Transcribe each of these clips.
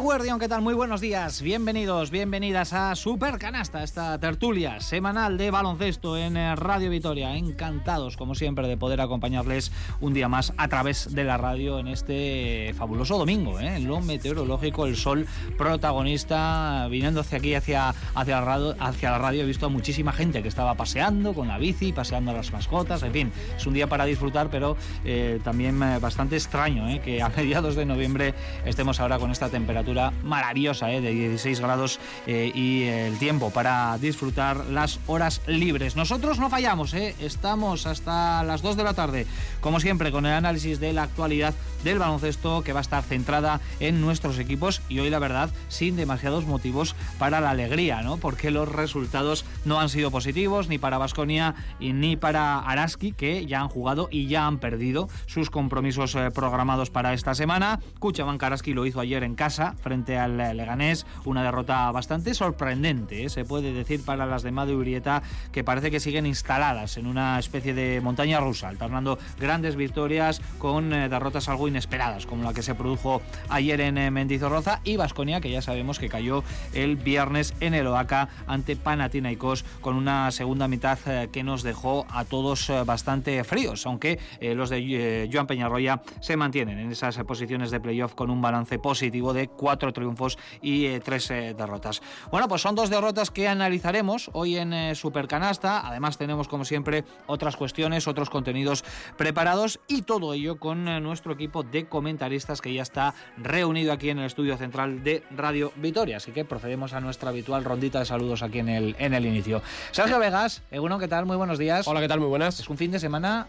Guardián, ¿qué tal? Muy buenos días. Bienvenidos, bienvenidas a Super Canasta, esta tertulia semanal de baloncesto en eh, Radio Vitoria. Encantados, como siempre, de poder acompañarles un día más a través de la radio en este fabuloso domingo. ¿eh? Lo meteorológico, el sol protagonista, viniendo hacia aquí, hacia, hacia, la radio, hacia la radio. He visto a muchísima gente que estaba paseando con la bici, paseando a las mascotas. En fin, es un día para disfrutar, pero eh, también eh, bastante extraño ¿eh? que a mediados de noviembre estemos ahora con esta temperatura maravillosa ¿eh? de 16 grados eh, y el tiempo para disfrutar las horas libres. Nosotros no fallamos, ¿eh? estamos hasta las 2 de la tarde, como siempre, con el análisis de la actualidad del baloncesto que va a estar centrada en nuestros equipos y hoy la verdad sin demasiados motivos para la alegría, ¿no? porque los resultados no han sido positivos ni para Vasconia ni para Araski que ya han jugado y ya han perdido sus compromisos programados para esta semana. Kuchaban Karaski lo hizo ayer en casa frente al Leganés. Una derrota bastante sorprendente, ¿eh? se puede decir, para las de Madu Urieta, que parece que siguen instaladas en una especie de montaña rusa, alternando grandes victorias con eh, derrotas algo inesperadas, como la que se produjo ayer en eh, Mendizorroza y Vasconia, que ya sabemos que cayó el viernes en el Oaca ante Panathinaikos con una segunda mitad que nos dejó a todos bastante fríos, aunque los de Joan Peñarroya se mantienen en esas posiciones de playoff con un balance positivo de cuatro triunfos y eh, tres eh, derrotas. Bueno, pues son dos derrotas que analizaremos hoy en eh, Supercanasta. Además tenemos, como siempre, otras cuestiones, otros contenidos preparados y todo ello con nuestro equipo de comentaristas que ya está reunido aquí en el estudio central de Radio Vitoria. Así que procedemos a nuestra habitual rondita de saludos aquí en el, en el inicio. Sergio Vegas, Eguno, ¿qué tal? Muy buenos días. Hola, ¿qué tal? Muy buenas. Es un fin de semana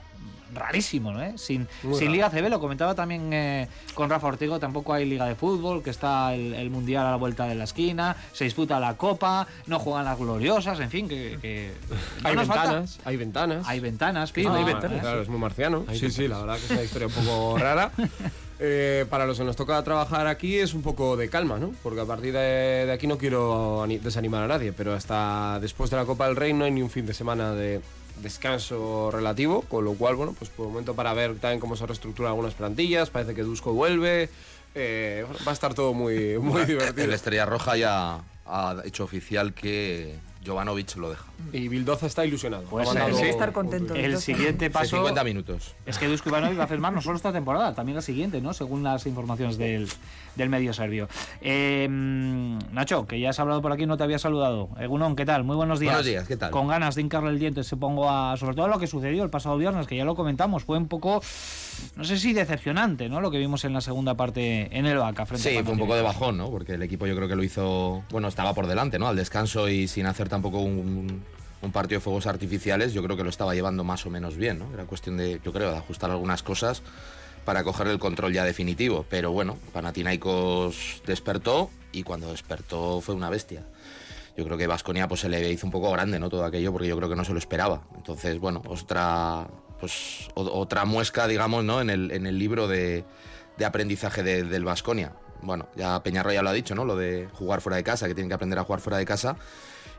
rarísimo, ¿no? Sin, sin Liga CB, lo comentaba también eh, con Rafa Ortego, tampoco hay Liga de Fútbol, que está el, Mundial a la vuelta de la esquina, se disputa la Copa, no juegan las gloriosas, en fin, que... hay, ventanas, hay ventanas, hay ventanas. hay ventanas. Claro, es muy marciano. sí, sí, la verdad que es una historia un poco rara. Eh, para los que nos toca trabajar aquí es un poco de calma, ¿no? Porque a partir de, de, aquí no quiero desanimar a nadie, pero hasta después de la Copa del Rey no hay ni un fin de semana de, descanso relativo, con lo cual, bueno, pues por un momento para ver también cómo se reestructuran algunas plantillas, parece que Dusko vuelve, eh, va a estar todo muy, muy divertido. El Estrella Roja ya ha hecho oficial que Jovanovic lo deja. Y Bildoza está ilusionado. Pues sí, estar contento. El siguiente paso. 50 minutos. Es que Dusko Ivanovic va a firmar no solo esta temporada, también la siguiente, ¿no? Según las informaciones del, del medio serbio. Eh, Nacho, que ya has hablado por aquí, no te había saludado. Egunon, ¿qué tal? Muy buenos días. Buenos días, ¿qué tal? Con ganas de hincarle el diente, se pongo a. Sobre todo lo que sucedió el pasado viernes, que ya lo comentamos, fue un poco. No sé si decepcionante, ¿no? Lo que vimos en la segunda parte en el Vaca frente Sí, fue un poco de bajón, ¿no? Porque el equipo yo creo que lo hizo. Bueno, estaba por delante, ¿no? Al descanso y sin hacer tampoco un partido de fuegos artificiales, yo creo que lo estaba llevando más o menos bien, ¿no? Era cuestión de, yo creo, de ajustar algunas cosas para coger el control ya definitivo. Pero bueno, Panathinaikos despertó y cuando despertó fue una bestia. Yo creo que Vasconia pues se le hizo un poco grande, ¿no? Todo aquello porque yo creo que no se lo esperaba. Entonces, bueno, otra pues otra muesca, digamos, ¿no? En el, en el libro de, de aprendizaje del Vasconia. Bueno, ya Peñarroya lo ha dicho, ¿no? Lo de jugar fuera de casa, que tienen que aprender a jugar fuera de casa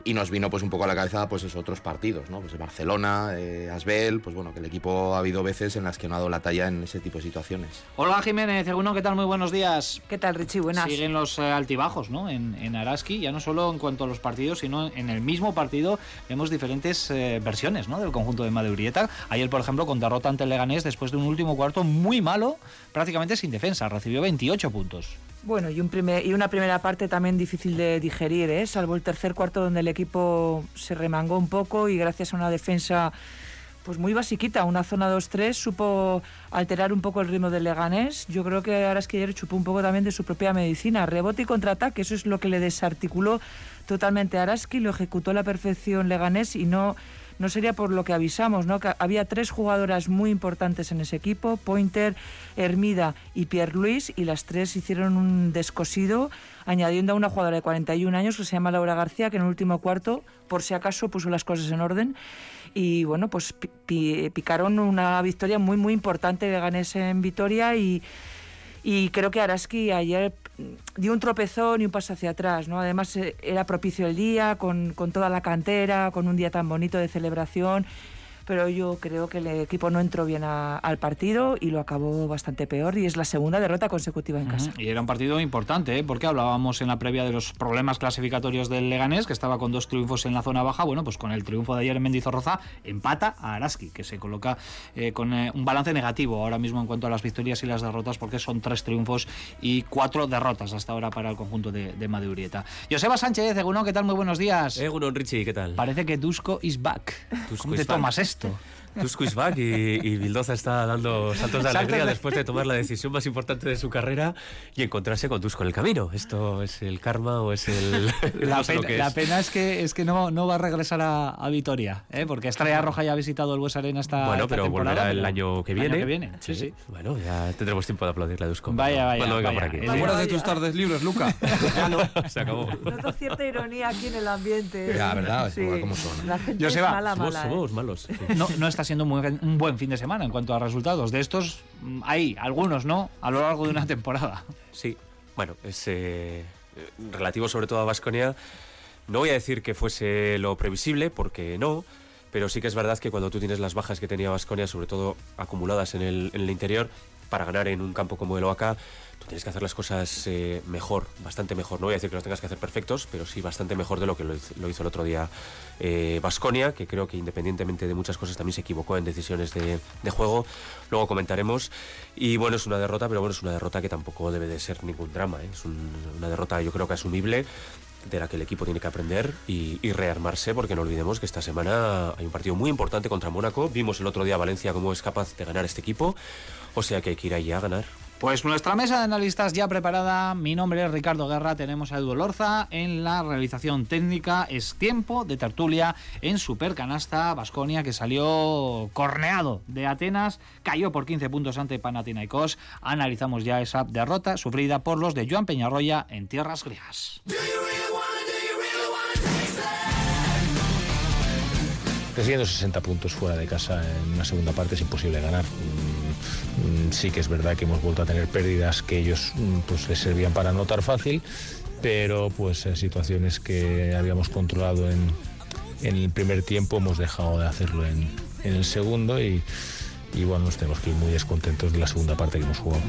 y nos vino pues un poco a la cabeza pues esos otros partidos, ¿no? Pues Barcelona, eh, Asbel, pues bueno, que el equipo ha habido veces en las que no ha dado la talla en ese tipo de situaciones. Hola Jiménez, según ¿qué tal? Muy buenos días. ¿Qué tal Richie? Buenas. Siguen los eh, altibajos, ¿no? En, en, Araski, ya no solo en cuanto a los partidos, sino en el mismo partido vemos diferentes eh, versiones, ¿no? Del conjunto de Madeurieta. Ayer, por ejemplo, con derrota ante el Leganés después de un último cuarto muy malo, prácticamente sin defensa, recibió 28 puntos. Bueno, y, un primer, y una primera parte también difícil de digerir, ¿eh? salvo el tercer cuarto donde el equipo se remangó un poco y gracias a una defensa pues muy basiquita, una zona 2-3 supo alterar un poco el ritmo del Leganés. Yo creo que ahora ayer chupó un poco también de su propia medicina, rebote y contraataque, eso es lo que le desarticuló totalmente a Araski, lo ejecutó a la perfección Leganés y no no sería por lo que avisamos, ¿no? Que había tres jugadoras muy importantes en ese equipo, Pointer, Hermida y Pierre Luis, y las tres hicieron un descosido, añadiendo a una jugadora de 41 años que se llama Laura García, que en el último cuarto, por si acaso, puso las cosas en orden. Y bueno, pues picaron una victoria muy, muy importante de Ganes en Vitoria y y creo que Araski ayer dio un tropezón y un paso hacia atrás, ¿no? Además eh, era propicio el día, con, con toda la cantera, con un día tan bonito de celebración. Pero yo creo que el equipo no entró bien al partido y lo acabó bastante peor y es la segunda derrota consecutiva en casa. Y era un partido importante, ¿eh? porque hablábamos en la previa de los problemas clasificatorios del Leganés, que estaba con dos triunfos en la zona baja. Bueno, pues con el triunfo de ayer en Mendizorroza empata a Araski, que se coloca eh, con eh, un balance negativo ahora mismo en cuanto a las victorias y las derrotas, porque son tres triunfos y cuatro derrotas hasta ahora para el conjunto de, de Madurieta. Joseba Sánchez, Egunon, ¿qué tal? Muy buenos días. Egunon, Richie, ¿qué tal? Parece que Dusko is back. ¿Cómo te tomas esto? Tusko is back y, y, Bildoza está dando saltos de alegría después de tomar la decisión más importante de su carrera y encontrarse con Tusko en el camino. ¿Esto es el karma o es el...? la, pena, es. que, es que no, no va a regresar a, a Vitoria, ¿eh? porque Estrella Roja ya ha visitado el Bues Arena esta Bueno, pero volverá el año que viene. El año que viene, sí, sí. Bueno, ya tendremos tiempo de aplaudirle a Dusko. Vaya, vaya. Cuando venga vaya. por aquí. ¿Te acuerdas de tus tardes libres, Luca? ya no, se acabó. Noto cierta ironía aquí en el ambiente. Ya, ¿verdad? Sí. ¿Cómo son? La gente Joseba, es mala, Somos, mala, ¿eh? somos malos. sí. No, no está siendo muy, un buen fin de semana en cuanto a resultados. De estos mm, hay algunos, ¿no? A lo largo de una temporada. Sí, bueno, es eh, relativo sobre todo a Vasconia. No voy a decir que fuese lo previsible, porque no, pero sí que es verdad que cuando tú tienes las bajas que tenía Vasconia, sobre todo acumuladas en el, en el interior, para ganar en un campo como el Oaca, tienes que hacer las cosas eh, mejor, bastante mejor. No voy a decir que los tengas que hacer perfectos, pero sí bastante mejor de lo que lo hizo, el otro día Vasconia, que creo que independientemente de muchas cosas también se equivocó en decisiones de, juego. Luego comentaremos. Y bueno, es una derrota, pero bueno, es una derrota que tampoco debe de ser ningún drama. ¿eh? Es un, una derrota yo creo que asumible de la que el equipo tiene que aprender y, y, rearmarse, porque no olvidemos que esta semana hay un partido muy importante contra Mónaco. Vimos el otro día Valencia cómo es capaz de ganar este equipo, o sea que hay que ir allí a ganar. Pues nuestra mesa de analistas ya preparada. Mi nombre es Ricardo Guerra. Tenemos a Edu Lorza en la realización técnica. Es tiempo de tertulia en Supercanasta Basconia, que salió corneado de Atenas. Cayó por 15 puntos ante Panathinaikos. Analizamos ya esa derrota sufrida por los de Joan Peñarroya en tierras griegas. Recibiendo 60 puntos fuera de casa en una segunda parte es imposible ganar. Sí que es verdad que hemos vuelto a tener pérdidas que ellos pues les servían para anotar fácil, pero pues en situaciones que habíamos controlado en, en el primer tiempo hemos dejado de hacerlo en, en el segundo y, y, bueno, nos tenemos que ir muy descontentos de la segunda parte que hemos jugado.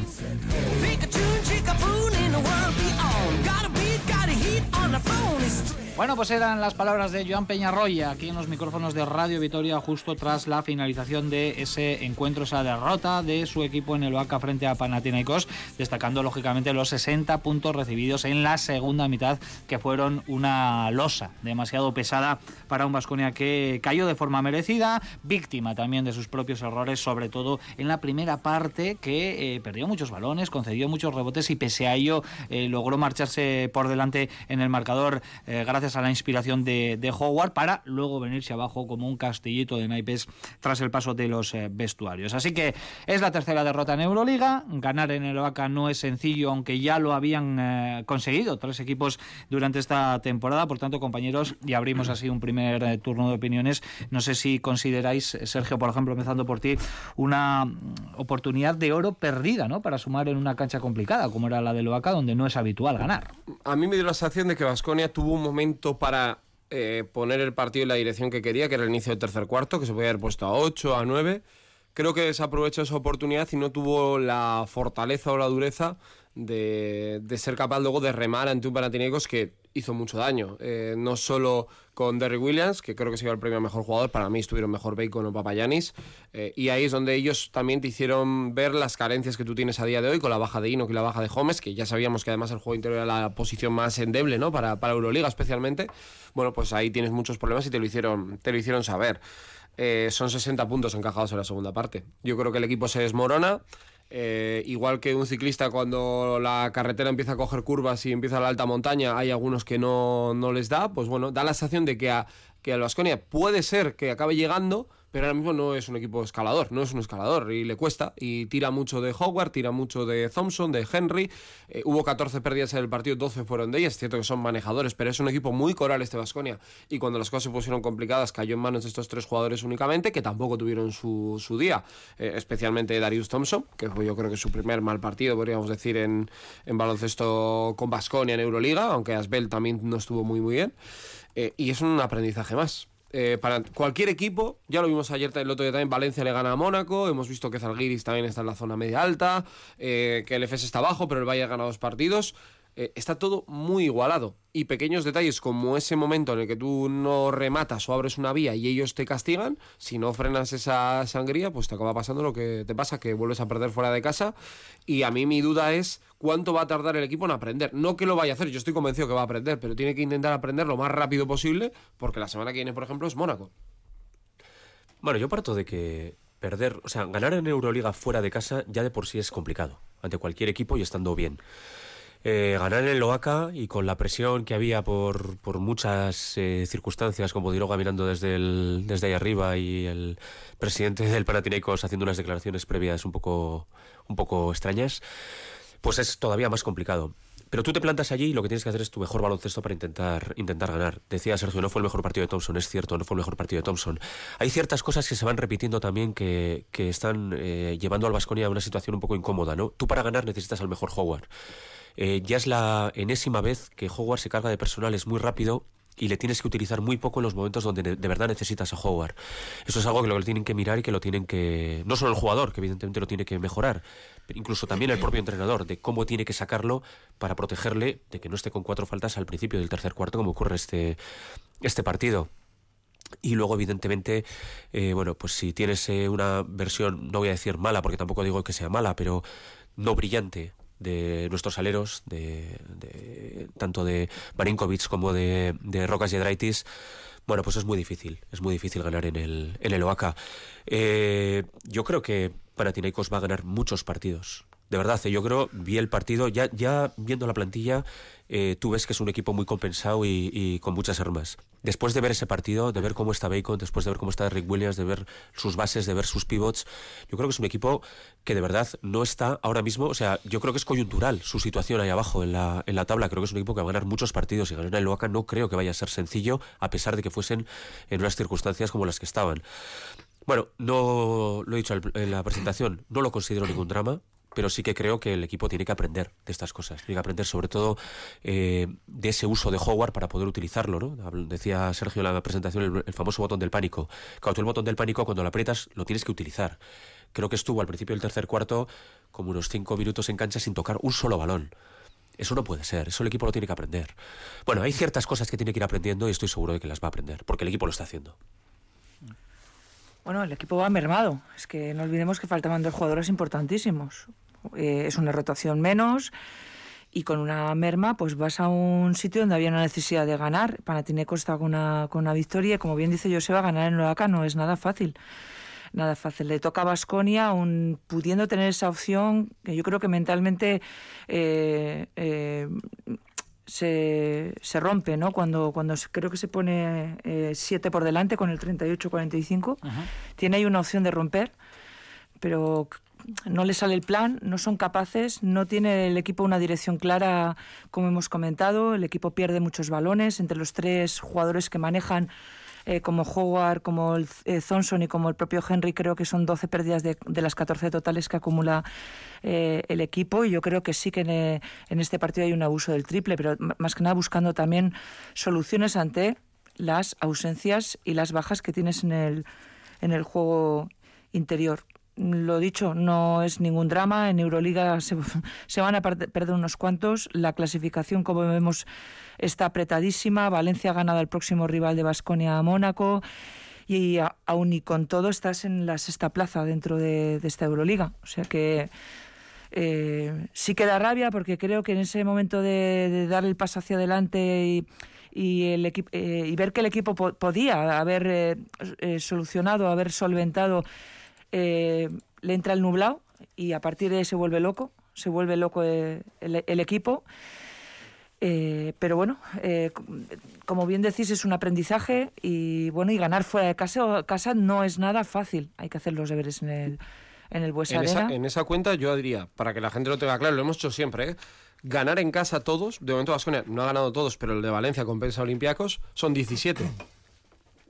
Bueno, pues eran las palabras de Joan Peñarroya aquí en los micrófonos de Radio Vitoria justo tras la finalización de ese encuentro, esa derrota de su equipo en el Oaca frente a Panathinaikos, destacando lógicamente los 60 puntos recibidos en la segunda mitad que fueron una losa demasiado pesada para un Vasconia que cayó de forma merecida, víctima también de sus propios errores, sobre todo en la primera parte que eh, perdió muchos balones, concedió muchos rebotes y pese a ello eh, logró marcharse por delante en el marcador eh, gracias a la inspiración de, Howard para luego venirse abajo como un castillito de naipes tras el paso de los eh, vestuarios. Así que es la tercera derrota en Euroliga. Ganar en el Oaca no es sencillo, aunque ya lo habían eh, conseguido tres equipos durante esta temporada. Por tanto, compañeros, y abrimos así un primer eh, turno de opiniones. No sé si consideráis, Sergio, por ejemplo, empezando por ti, una oportunidad de oro perdida, ¿no? Para sumar en una cancha complicada como era la del Oaca, donde no es habitual ganar. A mí me dio la sensación de que Vasconia tuvo un momento para eh, poner el partido en la dirección que quería, que era el inicio del tercer cuarto, que se podía haber puesto a 8, a 9. Creo que desaprovechó esa oportunidad y no tuvo la fortaleza o la dureza de, ser capaz luego de remar ante un Panathinaikos que hizo mucho daño. Eh, no solo con Derry Williams, que creo que se lleva el premio a mejor jugador, para mí estuvieron mejor Bacon o Papayanis, eh, y ahí es donde ellos también te hicieron ver las carencias que tú tienes a día de hoy con la baja de Ino y la baja de Holmes, que ya sabíamos que además el juego interior era la posición más endeble ¿no? para, para Euroliga especialmente. Bueno, pues ahí tienes muchos problemas y te lo hicieron, te lo hicieron saber. Eh, son 60 puntos encajados en la segunda parte. Yo creo que el equipo se desmorona. Eh, igual que un ciclista cuando la carretera empieza a coger curvas y empieza la alta montaña, hay algunos que no, no les da, pues bueno, da la sensación de que a, que al Vasconia puede ser que acabe llegando, pero ahora mismo no es un equipo escalador, no es un escalador y le cuesta y tira mucho de Howard, tira mucho de Thompson, de Henry. Eh, hubo 14 pérdidas en el partido, 12 fueron de ellas. Es cierto que son manejadores, pero es un equipo muy coral este Vasconia y cuando las cosas se pusieron complicadas cayó en manos de estos tres jugadores únicamente que tampoco tuvieron su, su día, eh, especialmente Darius Thompson, que fue yo creo que su primer mal partido, podríamos decir, en, en baloncesto con Vasconia en Euroliga, aunque Asbel también no estuvo muy muy bien. Eh, y es un aprendizaje más eh, para cualquier equipo, ya lo vimos ayer el otro día también, Valencia le gana a Mónaco, hemos visto que Zalgiris también está en la zona media alta, eh, que el FS está abajo, pero el Valle ha dos partidos. Eh, está todo muy igualado. Y pequeños detalles como ese momento en el que tú no rematas o abres una vía y ellos te castigan, si no frenas esa sangría, pues te acaba pasando lo que te pasa, que vuelves a perder fuera de casa. Y a mí mi duda es cuánto va a tardar el equipo en aprender. No que lo vaya a hacer, yo estoy convencido que va a aprender, pero tiene que intentar aprender lo más rápido posible, porque la semana que viene, por ejemplo, es Mónaco. Bueno, yo parto de que perder, o sea, ganar en Euroliga fuera de casa ya de por sí es complicado, ante cualquier equipo y estando bien. Eh, ganar en el Oaca y con la presión que había por, por muchas eh, circunstancias, como Diroga mirando desde, el, desde ahí arriba y el presidente del Panathinaikos haciendo unas declaraciones previas un poco, un poco extrañas, pues es todavía más complicado. Pero tú te plantas allí y lo que tienes que hacer es tu mejor baloncesto para intentar, intentar ganar. Decía Sergio, no fue el mejor partido de Thompson, es cierto, no fue el mejor partido de Thompson. Hay ciertas cosas que se van repitiendo también que, que están eh, llevando al Vasconia a una situación un poco incómoda, ¿no? Tú para ganar necesitas al mejor Howard. Eh, ya es la enésima vez que Howard se carga de personales muy rápido y le tienes que utilizar muy poco en los momentos donde de verdad necesitas a Howard. Eso es algo que lo tienen que mirar y que lo tienen que... No solo el jugador, que evidentemente lo tiene que mejorar, incluso también el propio entrenador, de cómo tiene que sacarlo para protegerle de que no esté con cuatro faltas al principio del tercer cuarto, como ocurre este, este partido. Y luego, evidentemente, eh, bueno, pues si tienes eh, una versión, no voy a decir mala, porque tampoco digo que sea mala, pero no brillante de nuestros aleros, de, de tanto de Marinkovic como de, de Rocas Yedraitis, bueno, pues es muy difícil, es muy difícil ganar en el, en el OACA. Eh, yo creo que Panathinaikos va a ganar muchos partidos. De verdad, eh, yo creo, vi el partido, ya, viendo la plantilla, eh, tú ves que es un equipo muy compensado y, y, con muchas armas. Después de ver ese partido, de ver cómo está Bacon, después de ver cómo está Rick Williams, de ver sus bases, de ver sus pivots, yo creo que es un equipo que de verdad no está ahora mismo, o sea, yo creo que es coyuntural su situación ahí abajo en la, en la tabla. Creo que es un equipo que va a ganar muchos partidos y ganar el Loaca no creo que vaya a ser sencillo, a pesar de que fuesen en unas circunstancias como las que estaban. Bueno, no lo he dicho en la presentación, no lo considero ningún drama pero sí que creo que el equipo tiene que aprender de estas cosas, tiene que aprender sobre todo eh, de ese uso de Howard para poder utilizarlo, ¿no? Decía Sergio en la presentación el, famoso botón del pánico. Cuando tú el botón del pánico, cuando lo aprietas, lo tienes que utilizar. Creo que estuvo al principio del tercer cuarto como unos cinco minutos en cancha sin tocar un solo balón. Eso no puede ser, eso el equipo lo tiene que aprender. Bueno, hay ciertas cosas que tiene que ir aprendiendo y estoy seguro de que las va a aprender, porque el equipo lo está haciendo. Bueno, el equipo va mermado. Es que no olvidemos que faltaban dos jugadores importantísimos. Eh, es una rotación menos y con una merma pues vas a un sitio donde había una necesidad de ganar. Panathinaikos está con una, con una victoria y como bien dice Joseba, ganar en Oaxaca no es nada fácil. Nada fácil. Le toca a Basconia, pudiendo tener esa opción, que yo creo que mentalmente eh, eh, se, se, rompe, ¿no? Cuando, cuando creo que se pone 7 eh, por delante con el 38-45, tiene ahí una opción de romper, pero no le sale el plan, no son capaces, no tiene el equipo una dirección clara, como hemos comentado, el equipo pierde muchos balones entre los tres jugadores que manejan. Eh, como Howard, como el, eh, Thompson y como el propio Henry, creo que son 12 pérdidas de, de las 14 totales que acumula eh, el equipo. Y yo creo que sí que en, eh, en, este partido hay un abuso del triple, pero más que nada buscando también soluciones ante las ausencias y las bajas que tienes en el, en el juego interior lo dicho, no es ningún drama. En Euroliga se, van a perder unos cuantos. La clasificación, como vemos, está apretadísima. Valencia ha ganado al próximo rival de Basconia a Mónaco. Y aún y con todo estás en la sexta plaza dentro de, esta Euroliga. O sea que eh, sí que da rabia porque creo que en ese momento de, dar el paso hacia adelante y, el equipo, eh, y ver que el equipo po podía haber eh, solucionado, haber solventado eh, le entra el nublado y a partir de ahí se vuelve loco, se vuelve loco el, el, el equipo. Eh, pero bueno, eh, como bien decís, es un aprendizaje y bueno, y ganar fuera de casa, casa no es nada fácil. Hay que hacer los deberes en el, en el Buesa en esa, en esa cuenta yo diría, para que la gente lo tenga claro, lo hemos hecho siempre, ¿eh? ganar en casa todos, de momento Vasconia no ha ganado todos, pero el de Valencia compensa a Olympiacos, son 17.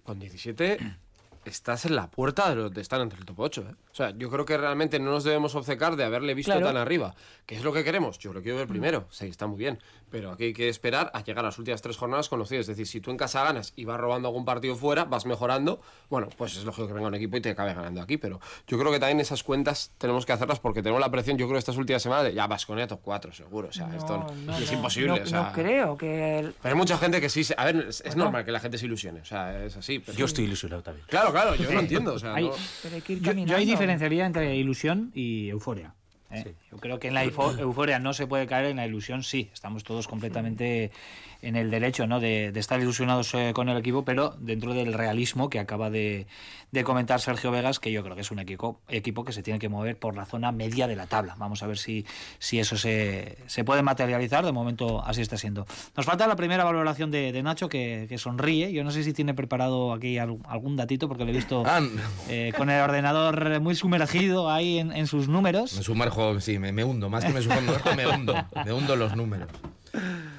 Con 17 estás en la puerta de, los, de estar entre el top 8. ¿eh? O sea, yo creo que realmente no nos debemos obcecar de haberle visto Claro. tan arriba. ¿Qué es lo que queremos? Yo lo quiero ver primero. Sí, está muy bien. Pero aquí hay que esperar a llegar a las últimas tres jornadas conocidas. Es decir, si tú en casa ganas y vas robando algún partido fuera, vas mejorando, bueno, pues es lógico que venga un equipo y te acabe ganando aquí. Pero yo creo que también esas cuentas tenemos que hacerlas porque tenemos la presión, yo creo, estas últimas semanas de ya Vasconia top 4, seguro. O sea, esto no- No, y es no, imposible. No, o sea, no creo que... el- Pero hay mucha gente que sí. A ver, es, es normal que la gente se ilusione. O sea, es así. pero- Yo estoy ilusionado también. Claro, claro, yo lo entiendo. O sea, Hay- no- pero hay que ir Yo, yo ahí diferenciaría entre ilusión y euforia. ¿Eh? Yo creo que en la eufo- euforia no se puede caer, en la ilusión sí. Estamos todos completamente en el derecho ¿no? de, de estar ilusionados eh, con el equipo, pero dentro del realismo que acaba de, de comentar Sergio Vegas, que yo creo que es un equipo, equipo que se tiene que mover por la zona media de la tabla. Vamos a ver si, si eso se, se puede materializar. De momento así está siendo. Nos falta la primera valoración de, de Nacho, que, que sonríe. Yo no sé si tiene preparado aquí al- algún datito, porque lo he visto Ah, eh, con el ordenador muy sumergido ahí en, en sus números. Me sumerjo, sí, me, hundo. Más que me sumerjo, me hundo. Me hundo los números.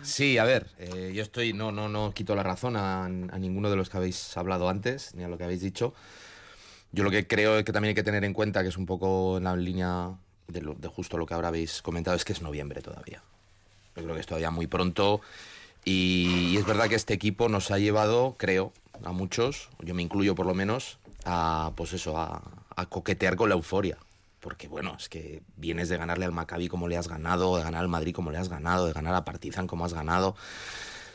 Sí, a ver, eh, yo estoy, no, no, no quito la razón a, ninguno de los que habéis hablado antes, ni a lo que habéis dicho. Yo lo que creo que también hay que tener en cuenta, que es un poco en la línea de, lo- justo lo que ahora habéis comentado, es que es noviembre todavía. Yo creo que es todavía muy pronto. Y, es verdad que este equipo nos ha llevado, creo, a muchos, yo me incluyo por lo menos, a pues eso, a coquetear con la euforia. Porque bueno, es que vienes de ganarle al Maccabi como le has ganado, de ganar al Madrid como le has ganado, de ganar a Partizan como has ganado.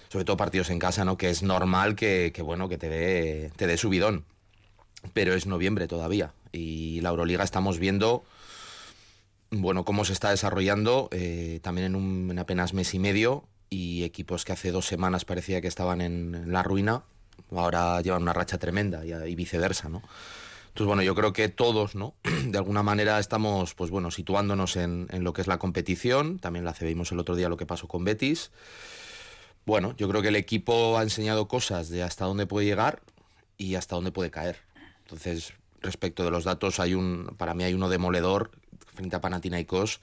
Sobre todo partidos en casa, ¿no? Que es normal que, bueno, que te dé, te dé subidón. Pero es noviembre todavía. Y la Euroliga estamos viendo bueno, cómo se está desarrollando eh, también en, un, en apenas mes y medio y equipos que hace dos semanas parecía que estaban en, la ruina, ahora llevan una racha tremenda y viceversa, ¿no? Entonces, bueno, yo creo que todos, ¿no? De alguna manera estamos, pues bueno, situándonos en, lo que es la competición. También la vimos el otro día lo que pasó con Betis. Bueno, yo creo que el equipo ha enseñado cosas de hasta dónde puede llegar y hasta dónde puede caer. Entonces, respecto de los datos, hay un, para mí hay uno demoledor frente a Panathinaikos,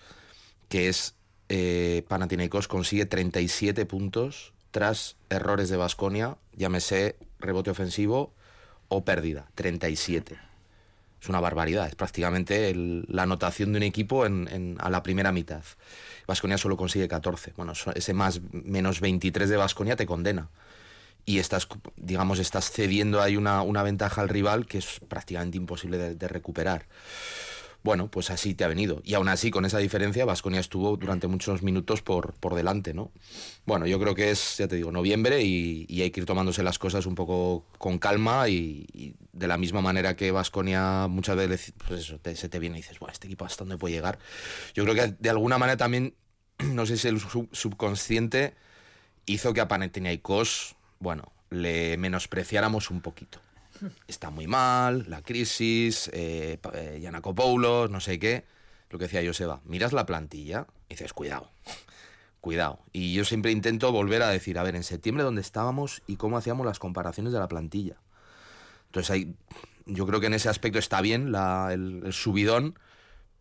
que es eh, Panathinaikos consigue 37 puntos tras errores de Basconia, llámese rebote ofensivo o pérdida, 37. Es una barbaridad, es prácticamente la anotación de un equipo en, a la primera mitad. Vasconia solo consigue 14. Bueno, ese más menos 23 de Vasconia te condena. Y estás, digamos, estás cediendo ahí una, una ventaja al rival que es prácticamente imposible de recuperar. Bueno, pues así te ha venido. Y aún así, con esa diferencia, Vasconia estuvo durante muchos minutos por, por delante, ¿no? Bueno, yo creo que es, ya te digo, noviembre y, y hay que ir tomándose las cosas un poco con calma y, y de la misma manera que Vasconia muchas veces, pues eso, te- se te viene y dices, bueno, este equipo hasta dónde puede llegar. Yo creo que de alguna manera también, no sé si el sub- subconsciente hizo que a Panathinaikos, bueno, le menospreciáramos un poquito está muy mal, la crisis, eh, pa- eh, no sé qué. Lo que decía Joseba, miras la plantilla y dices, cuidado, cuidado. Y yo siempre intento volver a decir, a ver, en septiembre dónde estábamos y cómo hacíamos las comparaciones de la plantilla. Entonces ahí, yo creo que en ese aspecto está bien el, el subidón,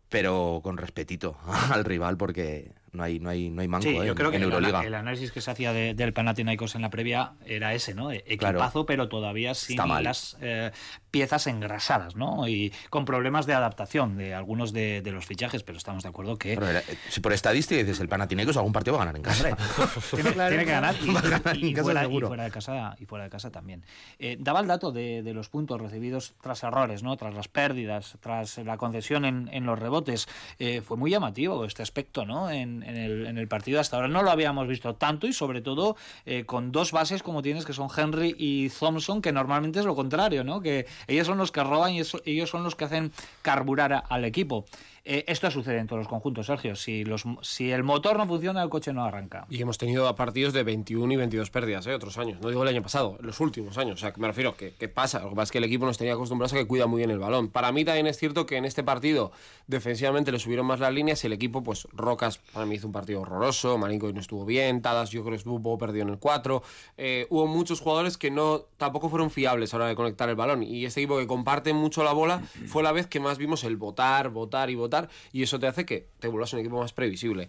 pero con respetito al rival porque no hay, no hay, no hay manco Sí, eh, yo en, creo que en el, Euroliga. el análisis que se hacía de- del Panathinaikos en la previa era ese, ¿no? Claro. Equipazo, pero todavía sin las eh, piezas engrasadas, ¿no? Y con problemas de adaptación de algunos de, de los fichajes, pero estamos de acuerdo que Pero era- eh, si por estadística dices el Panathinaikos algún partido va a ganar en casa. tiene, tiene que ganar y, ganar en fuera, y seguro. fuera de casa y fuera de casa también. Eh, daba el dato de, de los puntos recibidos tras errores, ¿no? Tras las pérdidas, tras la concesión en, en los rebotes. Eh, fue muy llamativo este aspecto, ¿no? En, en el, en el partido hasta ahora no lo habíamos visto tanto y sobre todo eh, con dos bases como tienes que son Henry y Thompson, que normalmente es lo contrario, ¿no? Que ellos son los que roban y eso- ellos son los que hacen carburar al equipo. Eh, esto sucede en todos los conjuntos, Sergio. Si, los, si el motor no funciona, el coche no arranca. Y hemos tenido partidos de 21 y 22 pérdidas, ¿eh? otros años. No digo el año pasado, los últimos años. O sea, me refiero que, que pasa. Lo que pasa es que el equipo nos tenía acostumbrados a que cuida muy bien el balón. Para mí también es cierto que en este partido defensivamente le subieron más las líneas el equipo, pues Rocas para mí hizo un partido horroroso, Marinko no estuvo bien, Tadas yo creo que estuvo un poco perdido en el 4. Eh, hubo muchos jugadores que no tampoco fueron fiables a la hora de conectar el balón. Y este equipo que comparte mucho la bola fue la vez que más vimos el votar, votar y votar. Y eso te hace que te vuelvas un equipo más previsible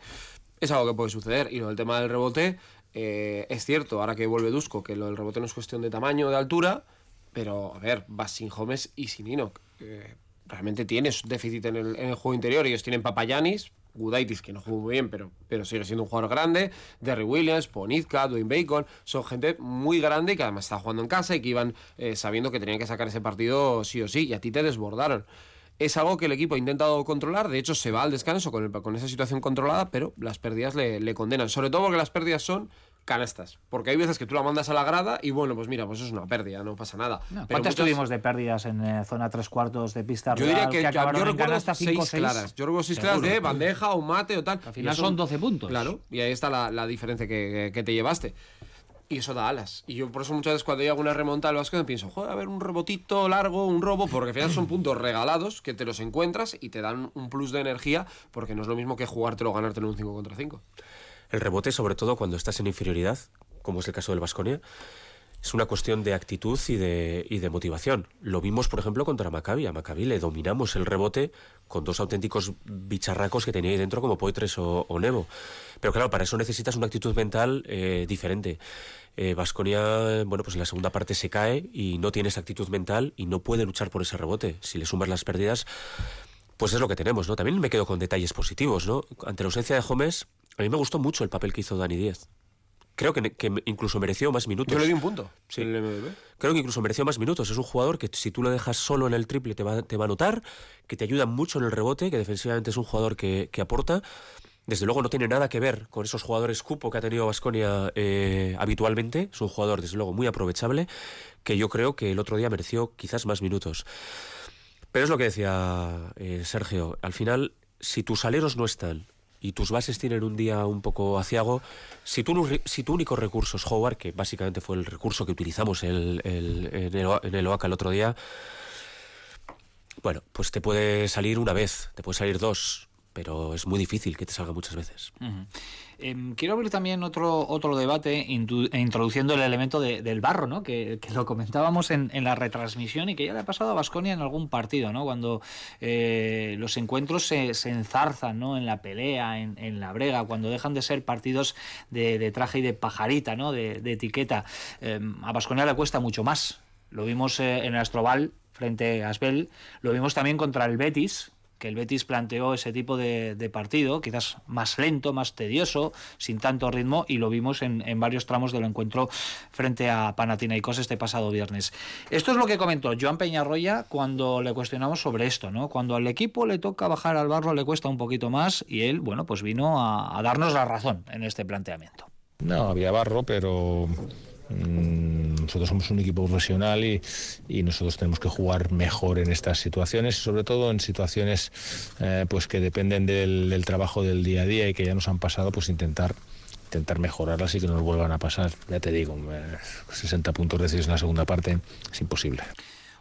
es algo que puede suceder. Y lo del tema del rebote, eh, es cierto, ahora que vuelve Dusko, que lo del rebote no es cuestión de tamaño de altura, pero a ver, vas sin Homes y sin Inok. Eh, realmente tienes déficit en el, juego interior. Ellos tienen Papayanis, Gudaitis, que no juega muy bien, pero, pero sigue siendo un jugador grande, Derry Williams, Ponizka, Dwayne Bacon, son gente muy grande que además está jugando en casa y que iban eh, sabiendo que tenían que sacar ese partido sí o sí, y a ti te desbordaron. Es algo que el equipo ha intentado controlar, de hecho se va al descanso con, el, con esa situación controlada, pero las pérdidas le, le condenan, sobre todo porque las pérdidas son canastas. Porque hay veces que tú la mandas a la grada y bueno, pues mira, pues es una pérdida, no pasa nada. No, ¿Cuántas tuvimos de pérdidas en eh, zona tres cuartos de pista Yo diría que, que yo, recuerdo seis claras. Yo recuerdo seis claras de bandeja o mate o tal. Al final son 12 puntos. Claro, y ahí está la, la diferencia que, que, te llevaste. Y eso da alas. Y yo por eso muchas veces cuando hay alguna remonta al me pienso, joder, a ver, un rebotito largo, un robo, porque al final son puntos regalados que te los encuentras y te dan un plus de energía, porque no es lo mismo que jugártelo o ganártelo en un 5 contra 5. El rebote, sobre todo cuando estás en inferioridad, como es el caso del Vasconia, es una cuestión de actitud y de, y de motivación. Lo vimos, por ejemplo, contra Maccabi. A Maccabi le dominamos el rebote con dos auténticos bicharracos que tenía ahí dentro como Poitres o, o Nevo. Pero claro, para eso necesitas una actitud mental eh, diferente. Vasconia, bueno, pues en la segunda parte se cae y no tiene esa actitud mental y no puede luchar por ese rebote. Si le sumas las pérdidas, pues es lo que tenemos, ¿no? También me quedo con detalles positivos, ¿no? Ante la ausencia de Gómez, a mí me gustó mucho el papel que hizo Dani Díez. Creo que, que incluso mereció más minutos. Yo le di un punto. Sí. Creo que incluso mereció más minutos. Es un jugador que si tú lo dejas solo en el triple te va, te va a notar, que te ayuda mucho en el rebote, que defensivamente es un jugador que, que aporta. Desde luego no tiene nada que ver con esos jugadores cupo que ha tenido Vasconia eh, habitualmente. Es un jugador, desde luego, muy aprovechable, que yo creo que el otro día mereció quizás más minutos. Pero es lo que decía eh, Sergio. Al final, si tus aleros no están y tus bases tienen un día un poco aciago, si tu, único recurso es Howard, que básicamente fue el recurso que utilizamos en, el, en el OACA el otro día, bueno, pues te puede salir una vez, te puede salir dos, pero es muy difícil que te salga muchas veces. Eh, quiero abrir también otro, otro debate introduciendo el elemento de, del barro, ¿no? que, lo comentábamos en, la retransmisión y que ya le ha pasado a Basconia en algún partido, ¿no? cuando eh, los encuentros se, enzarzan ¿no? en la pelea, en, la brega, cuando dejan de ser partidos de, traje y de pajarita, ¿no? de, etiqueta. Eh, a Basconia le cuesta mucho más. Lo vimos eh, en el Astrobal frente a Asbel, lo vimos también contra el Betis, que el Betis planteó ese tipo de, partido, quizás más lento, más tedioso, sin tanto ritmo, y lo vimos en, en, varios tramos del encuentro frente a Panathinaikos este pasado viernes. Esto es lo que comentó Joan Peñarroya cuando le cuestionamos sobre esto, ¿no? Cuando al equipo le toca bajar al barro le cuesta un poquito más y él, bueno, pues vino a, a darnos la razón en este planteamiento. No, había barro, pero nosotros somos un equipo profesional y, nosotros tenemos que jugar mejor en estas situaciones, sobre todo en situaciones eh, pues que dependen del, trabajo del día a día y que ya nos han pasado, pues intentar intentar mejorarlas y que no nos vuelvan a pasar. Ya te digo, 60 puntos decididos en la segunda parte es imposible.